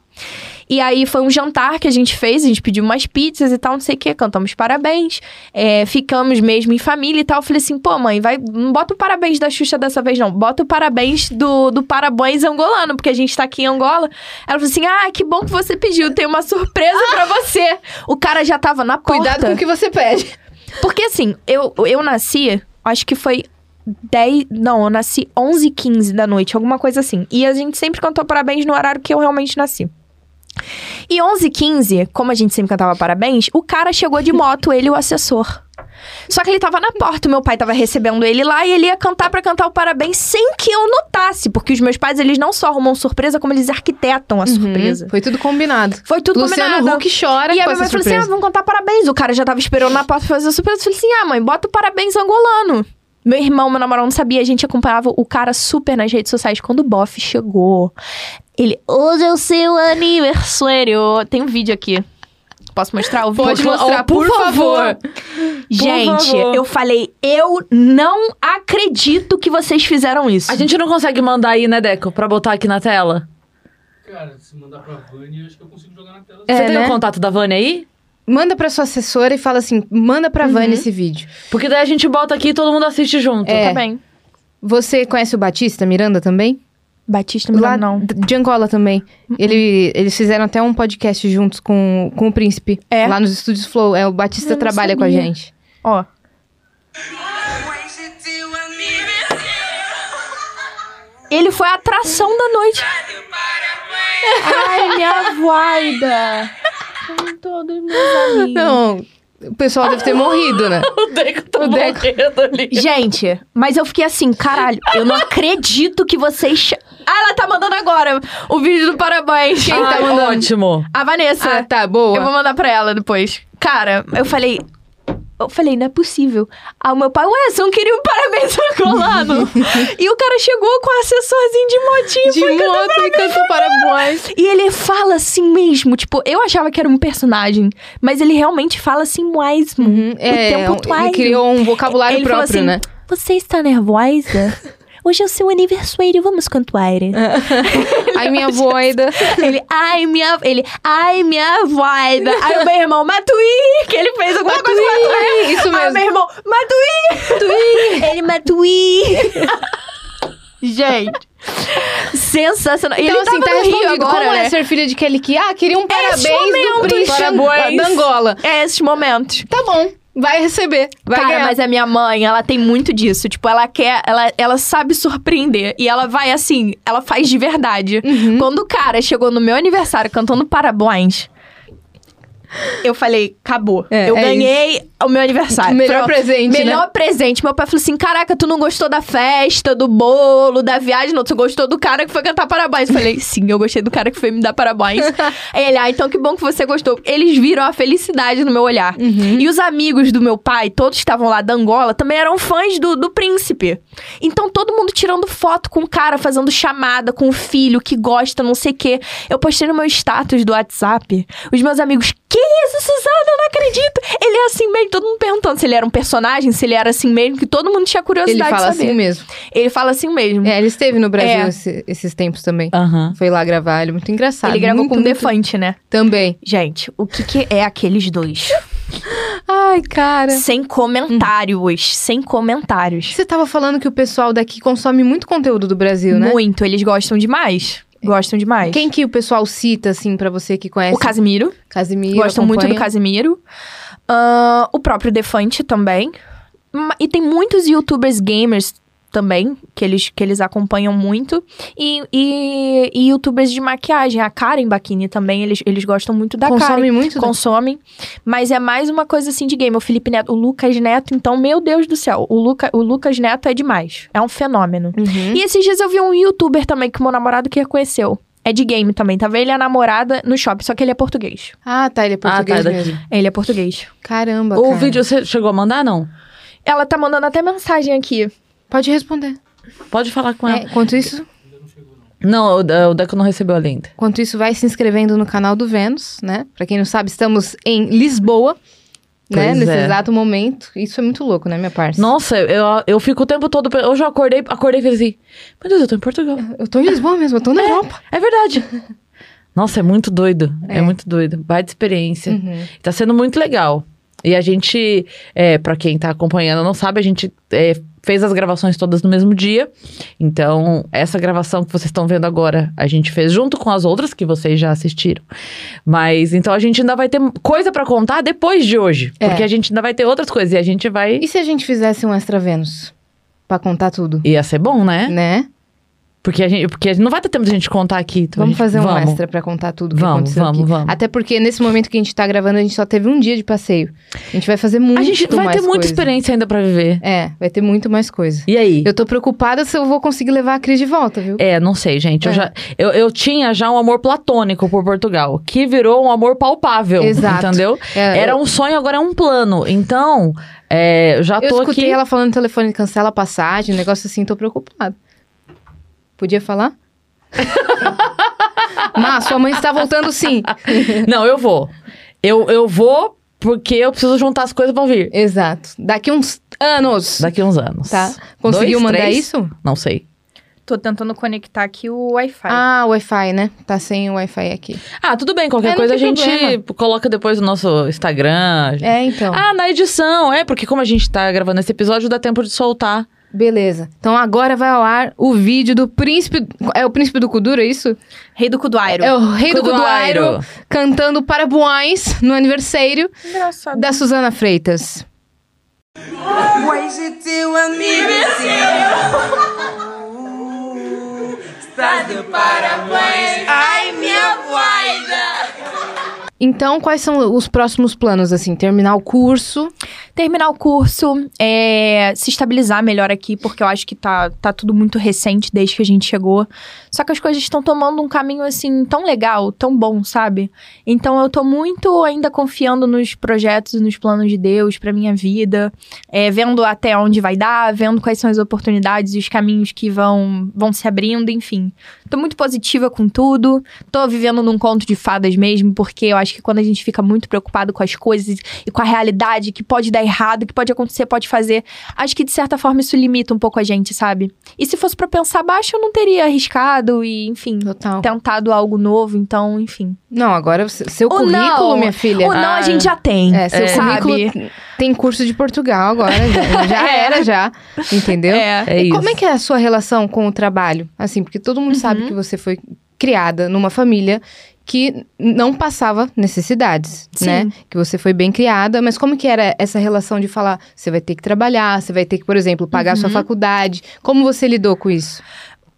E aí foi um jantar que a gente fez, a gente pediu umas pizzas e tal, não sei o que, cantamos parabéns, é, ficamos mesmo em família e tal. Eu falei assim, pô, mãe, vai, não bota o parabéns da Xuxa dessa vez, não. Bota o parabéns do, do parabéns angolano, porque a gente tá aqui em Angola. Ela falou assim: ah, que bom que você pediu, tem uma surpresa pra você. O cara já tava na porta. Cuidado com o que você pede. Porque assim, eu, eu nasci, acho que foi 10. Não, eu nasci 11 h 15 da noite, alguma coisa assim. E a gente sempre cantou parabéns no horário que eu realmente nasci. E 11 h 15 como a gente sempre cantava parabéns, o cara chegou de moto, ele e o assessor. Só que ele tava na porta, o meu pai tava recebendo ele lá e ele ia cantar pra cantar o parabéns sem que eu notasse, porque os meus pais eles não só arrumam surpresa, como eles arquitetam a surpresa. Foi tudo combinado. Foi tudo Luciano combinado. Huck chora E a com minha essa mãe falou assim: ah, vamos contar parabéns. O cara já tava esperando na porta pra fazer a surpresa. Eu falei assim: ah, mãe, bota o parabéns angolano. Meu irmão, meu namorado não sabia, a gente acompanhava o cara super nas redes sociais. Quando o Boff chegou, ele, hoje é o seu aniversário. Tem um vídeo aqui. Posso mostrar o vídeo? Pode mostrar, Oh, por por favor. favor. Gente, favor. eu falei, eu não acredito que vocês fizeram isso. A gente não consegue mandar aí, né, Deco, pra botar aqui na tela? Cara, se mandar pra Vânia, acho que eu consigo jogar na tela. É, Você tem né? o contato da Vânia aí? Manda pra sua assessora e fala assim: manda pra Uhum. Vânia esse vídeo. Porque daí a gente bota aqui e todo mundo assiste junto. É. Tá bem. Você conhece o Batista Miranda também? Batista, Lá não. De Angola também. Ele, eles fizeram até um podcast juntos com, com o Príncipe. É? Lá nos estúdios Flow. É, o Batista trabalha com a sabia. gente. Ó. Ele foi a atração da noite. Ai, minha voida. Com todos meus amigos. Não, o pessoal deve ter morrido, né? O Deco tá O Deco. morrendo ali. Gente, mas eu fiquei assim, caralho, eu não acredito que vocês. Ah, ela tá mandando agora o vídeo do parabéns. Quem Ai, tá mandando? Ótimo. A Vanessa. Ah, tá, boa. Eu vou mandar pra ela depois. Cara, eu falei. Eu falei, não é possível. Aí o meu pai, ué, você não queria um parabéns angolano? e o cara chegou com um assessorzinho de motinho. De moto e cantou parabéns. E ele fala assim mesmo, tipo, eu achava que era um personagem, mas ele realmente fala assim mesmo. Uhum, é, o tempo um- todo. ele criou um vocabulário Ele falou próprio, assim, né? Você está nervosa? Hoje é o seu aniversário, vamos cantar. Ai, minha voida. Ele, ai, minha. Ele, ai, minha voida. Aí o meu irmão, Matuí, que ele fez alguma coisa com. Isso Aí o mesmo. meu irmão, Matuí. Ele, Matuí. Gente. Sensacional. Então, ele assim, tá respondido. agora, Como né? é ser filha de Kelly Key? Ah, queria um parabéns do príncipe da Angola. É esses momentos. Tá bom, vai receber. Vai Cara, ganhar. mas a minha mãe, ela tem muito disso. Tipo, ela quer, ela, ela sabe surpreender. E ela vai assim, ela faz de verdade. Uhum. Quando o cara chegou no meu aniversário cantando parabéns, eu falei, acabou. É, eu é ganhei o meu aniversário. Melhor Pronto. presente, Melhor né? presente. Meu pai falou assim: caraca, tu não gostou da festa, do bolo, da viagem, não. Tu gostou do cara que foi cantar parabéns. Eu falei, sim, eu gostei do cara que foi me dar parabéns. Ele, ah, então que bom que você gostou. Eles viram a felicidade no meu olhar. Uhum. E os amigos do meu pai, todos que estavam lá da Angola, também eram fãs do, do príncipe. Então todo mundo tirando foto com o cara, fazendo chamada com o filho que gosta, não sei o quê. Eu postei no meu status do WhatsApp. Os meus amigos, que isso, Suzana? Eu não acredito. Ele é assim mesmo, todo mundo perguntando se ele era um personagem, se ele era assim mesmo, que todo mundo tinha Ele curiosidade fala de saber. assim mesmo. Ele fala assim mesmo. É, ele esteve no Brasil É. esse- esses tempos também. Aham. Foi lá gravar, ele é muito engraçado. Ele gravou muito, com o muito- Defante, né? Também. Gente, o que, que é aqueles dois? Ai, cara. Sem comentários, sem comentários. Você tava falando que o pessoal daqui consome muito conteúdo do Brasil, né? Muito, eles gostam demais. Gostam demais. Quem que o pessoal cita, assim, pra você que conhece? O Casimiro. Casimiro. Gostam muito do acompanha? Casimiro. Ah, o próprio Defante também. E tem muitos youtubers gamers também, que eles, que eles acompanham muito. E, e, e youtubers de maquiagem. A Karen Bakini também, eles, eles gostam muito da Karen. Consome muito? da- Consomem. Mas é mais uma coisa assim de game. O Felipe Neto, o Lucas Neto, então, meu Deus do céu. O, Luca, o Lucas Neto é demais. É um fenômeno. Uhum. E esses dias eu vi um youtuber também que o meu namorado que reconheceu. É de game também, tá vendo? Ele é a namorada no shopping, só que ele é português. Ah, tá, ele é Ah, tá, português é mesmo. Ele é português. Caramba, O cara. vídeo você chegou a mandar, não? Ela tá mandando até mensagem aqui. Pode responder. Pode falar com ela. É, enquanto isso, Não, o, o Deco não recebeu ainda. enquanto isso, vai se inscrevendo no canal do Vênus, né? Pra quem não sabe, estamos em Lisboa, né? Pois Nesse é. exato momento. Isso é muito louco, né, minha parça? Nossa, eu, eu fico o tempo todo. Hoje eu acordei, acordei e falei assim: Meu Deus, eu tô em Portugal. Eu tô em Lisboa mesmo, eu tô na Europa. É verdade. Nossa, é muito doido. É, É. muito doido. Baita experiência. Uhum. Tá sendo muito legal. E a gente, é, para quem tá acompanhando não sabe, a gente é, fez as gravações todas no mesmo dia. Então, essa gravação que vocês estão vendo agora, a gente fez junto com as outras que vocês já assistiram. Mas então a gente ainda vai ter coisa pra contar depois de hoje. É. Porque a gente ainda vai ter outras coisas e a gente vai. E se a gente fizesse um Extra Vênus? Pra contar tudo, Ia ser bom, né? né? Porque a gente, porque não vai ter tempo de a gente contar aqui. então Vamos gente- fazer um vamos. extra pra contar tudo que Vamos, aconteceu vamos, aqui. vamos. Até porque nesse momento que a gente tá gravando, a gente só teve um dia de passeio. A gente vai fazer muito A gente vai mais ter muita coisa. experiência ainda pra viver. É, vai ter muito mais coisa. E aí? Eu tô preocupada se eu vou conseguir levar a Cris de volta, viu? É, não sei, gente. Eu, É. já, eu, eu tinha já um amor platônico por Portugal, que virou um amor palpável. Exato. Entendeu? É, Era eu- um sonho, agora é um plano. Então, é, eu já Eu tô escutei aqui. ela falando no telefone, cancela a passagem, um negócio assim, tô preocupada. Podia falar? Mas sua mãe está voltando sim. Não, eu vou. Eu, eu vou porque eu preciso juntar as coisas pra vir. Exato. Daqui uns anos. Daqui uns anos. Tá. Conseguiu Dois, mandar três? isso? Não sei. Tô tentando conectar aqui o Wi-Fi. Ah, o Wi-Fi, né? Tá sem o Wi-Fi aqui. Ah, tudo bem. Qualquer É, coisa a gente problema. coloca depois no nosso Instagram. É, então. Ah, na edição. É, porque como a gente tá gravando esse episódio, dá tempo de soltar. Beleza. Então agora vai ao ar o vídeo do príncipe. É o príncipe do Kuduro, é isso? Rei do Cuduairo. É o rei do Kuduairo. Kuduairo cantando Parabéns no aniversário Engraçado. da Suzana Freitas. Hoje teu aniversário. Está de parabéns. Ai, minha voida. Então, quais são os próximos planos, assim? Terminar o curso. Terminar o curso, é, se estabilizar melhor aqui, porque eu acho que tá, tá tudo muito recente desde que a gente chegou. Só que as coisas estão tomando um caminho assim tão legal, tão bom, sabe? Então eu tô muito ainda confiando nos projetos e nos planos de Deus pra minha vida, é, vendo até onde vai dar, vendo quais são as oportunidades e os caminhos que vão, vão se abrindo, enfim. Tô muito positiva com tudo. Tô vivendo num conto de fadas mesmo, porque eu acho que quando a gente fica muito preocupado com as coisas e com a realidade, que pode dar errado, que pode acontecer, pode fazer, acho que de certa forma isso limita um pouco a gente, sabe? E se fosse pra pensar baixo, eu não teria arriscado e, enfim, Total. tentado algo novo, então, enfim. Não, agora seu O currículo, não. minha filha. Ou não, Ah, a gente já tem. É, seu sabe? currículo tem curso de Portugal agora. Já, já É. era, já. Entendeu? É. É E isso. como é que é a sua relação com o trabalho? Assim, porque todo mundo Uhum. sabe que você foi criada numa família que não passava necessidades, Sim. né? Que você foi bem criada, mas como que era essa relação de falar, você vai ter que trabalhar, você vai ter que, por exemplo, pagar Uhum. sua faculdade. Como você lidou com isso?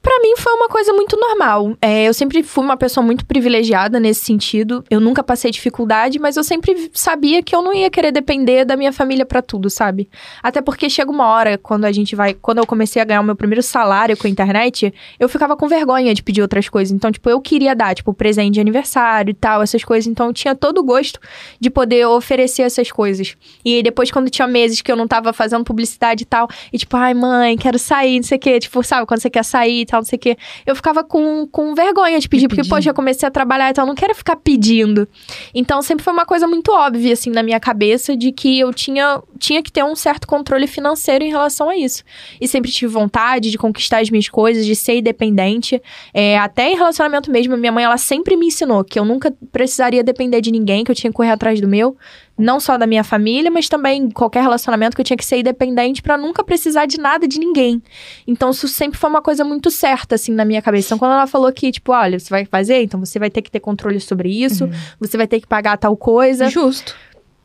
Pra mim foi uma coisa muito normal. É, eu sempre fui uma pessoa muito privilegiada nesse sentido. Eu nunca passei dificuldade, mas eu sempre sabia que eu não ia querer depender da minha família pra tudo, sabe? Até porque chega uma hora quando a gente vai, quando eu comecei a ganhar o meu primeiro salário com a internet, eu ficava com vergonha de pedir outras coisas. Então, tipo, eu queria dar, tipo, presente de aniversário e tal, essas coisas. Então, eu tinha todo o gosto de poder oferecer essas coisas. E depois, quando tinha meses que eu não tava fazendo publicidade e tal, e tipo, ai, mãe, quero sair, não sei o quê. Tipo, sabe, quando você quer sair tal, não sei o quê. Eu ficava com, com vergonha de pedir, porque, poxa, eu comecei a trabalhar e tal, eu não quero ficar pedindo. Então, sempre foi uma coisa muito óbvia, assim, na minha cabeça, de que eu tinha, tinha que ter um certo controle financeiro em relação a isso. E sempre tive vontade de conquistar as minhas coisas, de ser independente. É, até em relacionamento mesmo, minha mãe, ela sempre me ensinou que eu nunca precisaria depender de ninguém, que eu tinha que correr atrás do meu. Não só da minha família, mas também qualquer relacionamento que eu tinha que ser independente pra nunca precisar de nada de ninguém. Então, isso sempre foi uma coisa muito certa, assim, na minha cabeça. Então, quando ela falou que, tipo, olha, você vai fazer, então você vai ter que ter controle sobre isso, você vai ter que pagar tal coisa. Justo.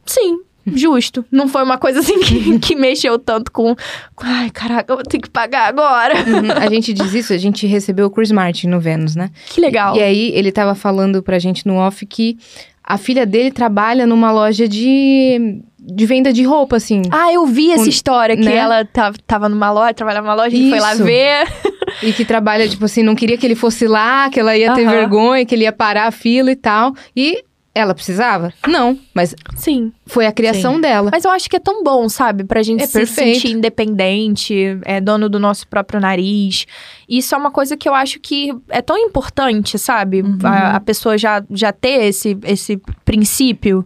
Sim, justo. Não foi uma coisa assim que, que mexeu tanto com. Ai, caraca, eu vou ter que pagar agora. Uhum, A gente diz isso, a gente recebeu o Chris Martin no Vênus, né? Que legal. E aí ele tava falando pra gente no off que a filha dele trabalha numa loja de, de venda de roupa, assim. Ah, eu vi essa Com- história que né? ela tava, tava numa loja, trabalhava numa loja, ele foi lá Isso. ver. E que trabalha, tipo assim, não queria que ele fosse lá, que ela ia ter Aham. vergonha, que ele ia parar a fila e tal. E ela precisava? Não, mas Sim. foi a criação dela. Mas eu acho que é tão bom, sabe? Pra gente É se perfeito. sentir independente, é dono do nosso próprio nariz. Isso é uma coisa que eu acho que é tão importante, sabe? A, a pessoa já, já ter esse, esse princípio.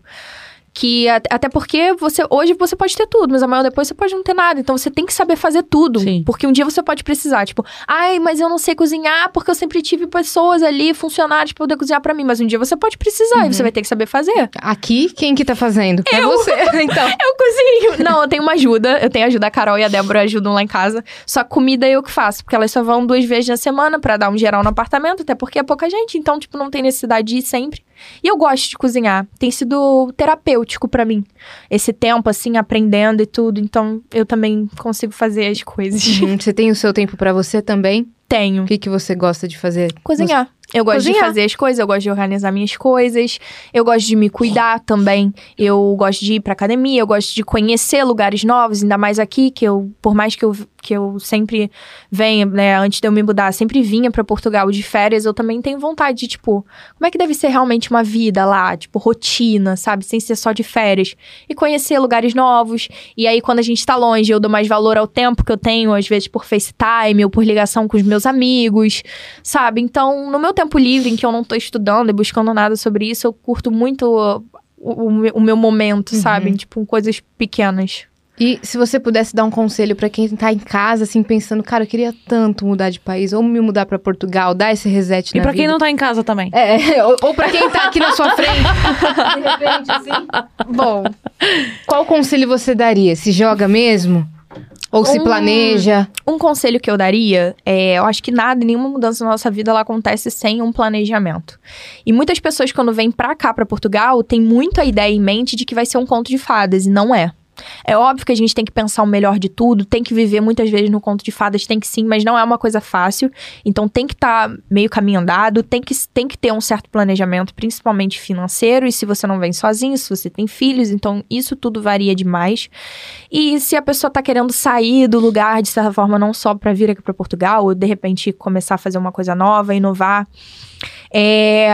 Que até porque você hoje você pode ter tudo, mas amanhã depois você pode não ter nada. Então você tem que saber fazer tudo. Sim. Porque um dia você pode precisar. Tipo, ai, mas eu não sei cozinhar porque eu sempre tive pessoas ali, funcionários, pra poder cozinhar pra mim. Mas um dia você pode precisar e você vai ter que saber fazer. Aqui, quem que tá fazendo? É você, então. Eu cozinho. Não, eu tenho uma ajuda. Eu tenho ajuda. A Carol e a Débora ajudam lá em casa. Só comida eu que faço. Porque elas só vão duas vezes na semana pra dar um geral no apartamento. Até porque é pouca gente. Então, tipo, não tem necessidade de ir sempre. E eu gosto de cozinhar. Tem sido terapêutico pra mim. Esse tempo, assim, aprendendo e tudo. Então, eu também consigo fazer as coisas. Uhum, Você tem o seu tempo pra você também? Tenho. O que, que você gosta de fazer? Cozinhar. Eu gosto de Cozinhar. fazer as coisas, eu gosto de organizar minhas coisas, eu gosto de me cuidar também. Eu gosto de ir pra academia, eu gosto de conhecer lugares novos, ainda mais aqui, que eu, por mais que eu, que eu sempre venha, né, antes de eu me mudar, sempre vinha pra Portugal de férias, eu também tenho vontade de, tipo, como é que deve ser realmente uma vida lá, tipo, rotina, sabe? Sem ser só de férias. E conhecer lugares novos. E aí, quando a gente tá longe, eu dou mais valor ao tempo que eu tenho, às vezes por FaceTime ou por ligação com os meus amigos, sabe? Então, no meu tempo livre, em que eu não tô estudando e buscando nada sobre isso, eu curto muito o, o, o meu momento, sabe? Tipo, coisas pequenas. E se você pudesse dar um conselho pra quem tá em casa, assim, pensando, cara, eu queria tanto mudar de país, ou me mudar pra Portugal, dar esse reset E na pra quem vida. não tá em casa também. É, ou, ou pra quem tá aqui na sua frente, de repente, assim. Bom, qual conselho você daria? Se joga mesmo? Ou se Um- planeja? Um conselho que eu daria é, eu acho que nada, nenhuma mudança na nossa vida ela acontece sem um planejamento. E muitas pessoas quando vêm pra cá, pra Portugal, têm muito a ideia em mente de que vai ser um conto de fadas e não é. É óbvio que a gente tem que pensar o melhor de tudo, tem que viver muitas vezes no conto de fadas, tem que sim, mas não é uma coisa fácil. Então tem que estar tá meio caminho andado, tem que, tem que ter um certo planejamento, principalmente financeiro, e se você não vem sozinho, se você tem filhos, então isso tudo varia demais. E se a pessoa tá querendo sair do lugar, de certa forma, não só para vir aqui para Portugal, ou de repente começar a fazer uma coisa nova, inovar, é,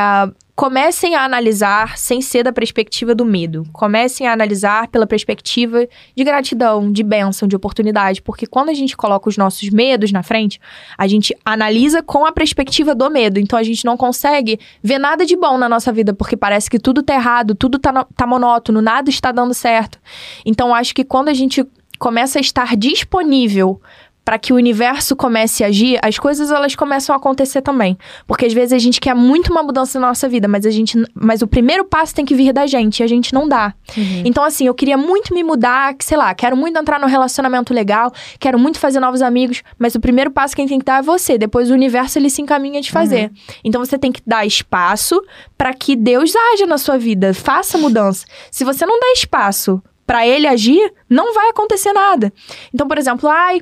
comecem a analisar sem ser da perspectiva do medo. Comecem a analisar pela perspectiva de gratidão, de bênção, de oportunidade. Porque quando a gente coloca os nossos medos na frente, a gente analisa com a perspectiva do medo. Então a gente não consegue ver nada de bom na nossa vida, porque parece que tudo tá errado, tudo tá, tá monótono, nada está dando certo. Então acho que quando a gente começa a estar disponível para que o universo comece a agir, as coisas elas começam a acontecer também. Porque às vezes a gente quer muito uma mudança na nossa vida, mas a gente, mas o primeiro passo tem que vir da gente e a gente não dá. Uhum. Então assim, eu queria muito me mudar, sei lá, quero muito entrar num relacionamento legal, quero muito fazer novos amigos, mas o primeiro passo quem tem que dar é você. Depois o universo ele se encaminha de fazer. Uhum. Então você tem que dar espaço para que Deus haja na sua vida, faça mudança. Se você não der espaço para ele agir, não vai acontecer nada. Então, por exemplo, ai,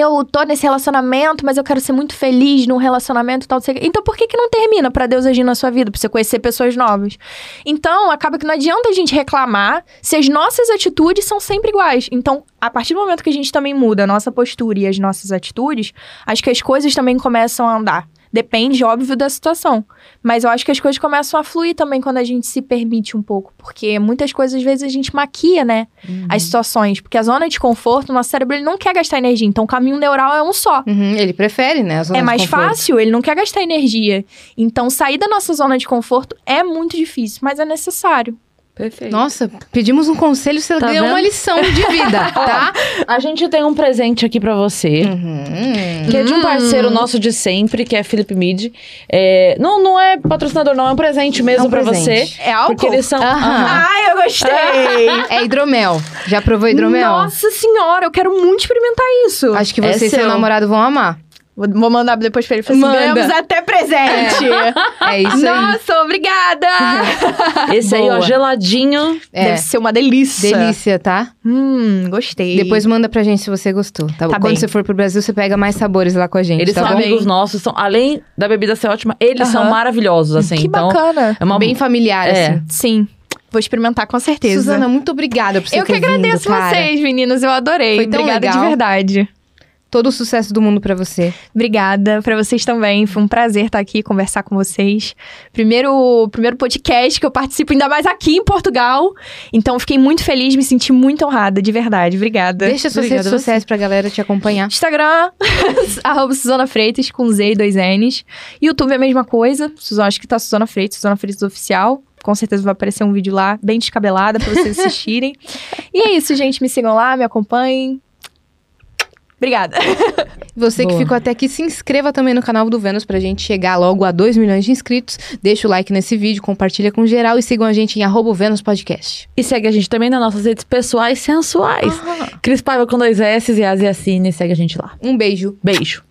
eu tô nesse relacionamento, mas eu quero ser muito feliz num relacionamento e tal. Então, por que que não termina para Deus agir na sua vida, pra você conhecer pessoas novas? Então, acaba que não adianta a gente reclamar se as nossas atitudes são sempre iguais. Então, a partir do momento que a gente também muda a nossa postura e as nossas atitudes, acho que as coisas também começam a andar. Depende, óbvio, da situação. Mas eu acho que as coisas começam a fluir também quando a gente se permite um pouco. Porque muitas coisas, às vezes, a gente maquia, né? Uhum. As situações. Porque a zona de conforto, nosso cérebro, ele não quer gastar energia. Então, o caminho neural é um só. Uhum, ele prefere, né? é mais fácil, ele não quer gastar energia. Então, sair da nossa zona de conforto é muito difícil, mas é necessário. Perfeito. Nossa, pedimos um conselho, você tá ganhou uma lição de vida, tá? a gente tem um presente aqui para você, uhum. que é de um parceiro nosso de sempre, que é Felipe Mid. É, não, não é patrocinador, não, é um presente mesmo é um para você. É álcool? Porque eles são... Uhum. Ai, eu gostei! é hidromel. Já provou hidromel? Nossa senhora, eu quero muito experimentar isso. Acho que você é e seu namorado vão amar. Vou mandar depois pra ele. Assim, ganhamos até presente. É, é isso Nossa, aí. Nossa, obrigada! Esse Boa. aí, ó, geladinho. É. Deve ser uma delícia. Delícia, tá? Hum, gostei. Depois manda pra gente se você gostou, tá, tá Quando bem. você for pro Brasil, você pega mais sabores lá com a gente, Eles tá são bom? amigos nossos. São, além da bebida ser ótima, eles são maravilhosos, assim. Que então, bacana. É uma... Bem familiar, é. assim. Sim. Vou experimentar com certeza. Suzana, muito obrigada por você Eu que agradeço vindo, vocês, meninas. Eu adorei. Foi tão obrigada legal. de verdade. Todo o sucesso do mundo para você. Obrigada para vocês também. Foi um prazer estar aqui conversar com vocês. Primeiro, primeiro podcast que eu participo ainda mais aqui em Portugal. Então fiquei muito feliz, me senti muito honrada, de verdade. Obrigada. Deixa suas redes sociais pra galera te acompanhar. Instagram, arroba Suzana Freitas com Z e dois N's. YouTube é a mesma coisa. Suzana, acho que tá Suzana Freitas, Suzana Freitas Oficial com certeza vai aparecer um vídeo lá bem descabelada para vocês assistirem. e é isso, gente. Me sigam lá, me acompanhem. Obrigada. Você Boa. que ficou até aqui, se inscreva também no canal do Vênus pra gente chegar logo a 2 milhões de inscritos. Deixa o like nesse vídeo, compartilha com geral e sigam a gente em arroba Vênus Podcast. E segue a gente também nas nossas redes pessoais sensuais. Ah. Cris Paiva com dois S e Asiacine, segue a gente lá. Um beijo. Beijo.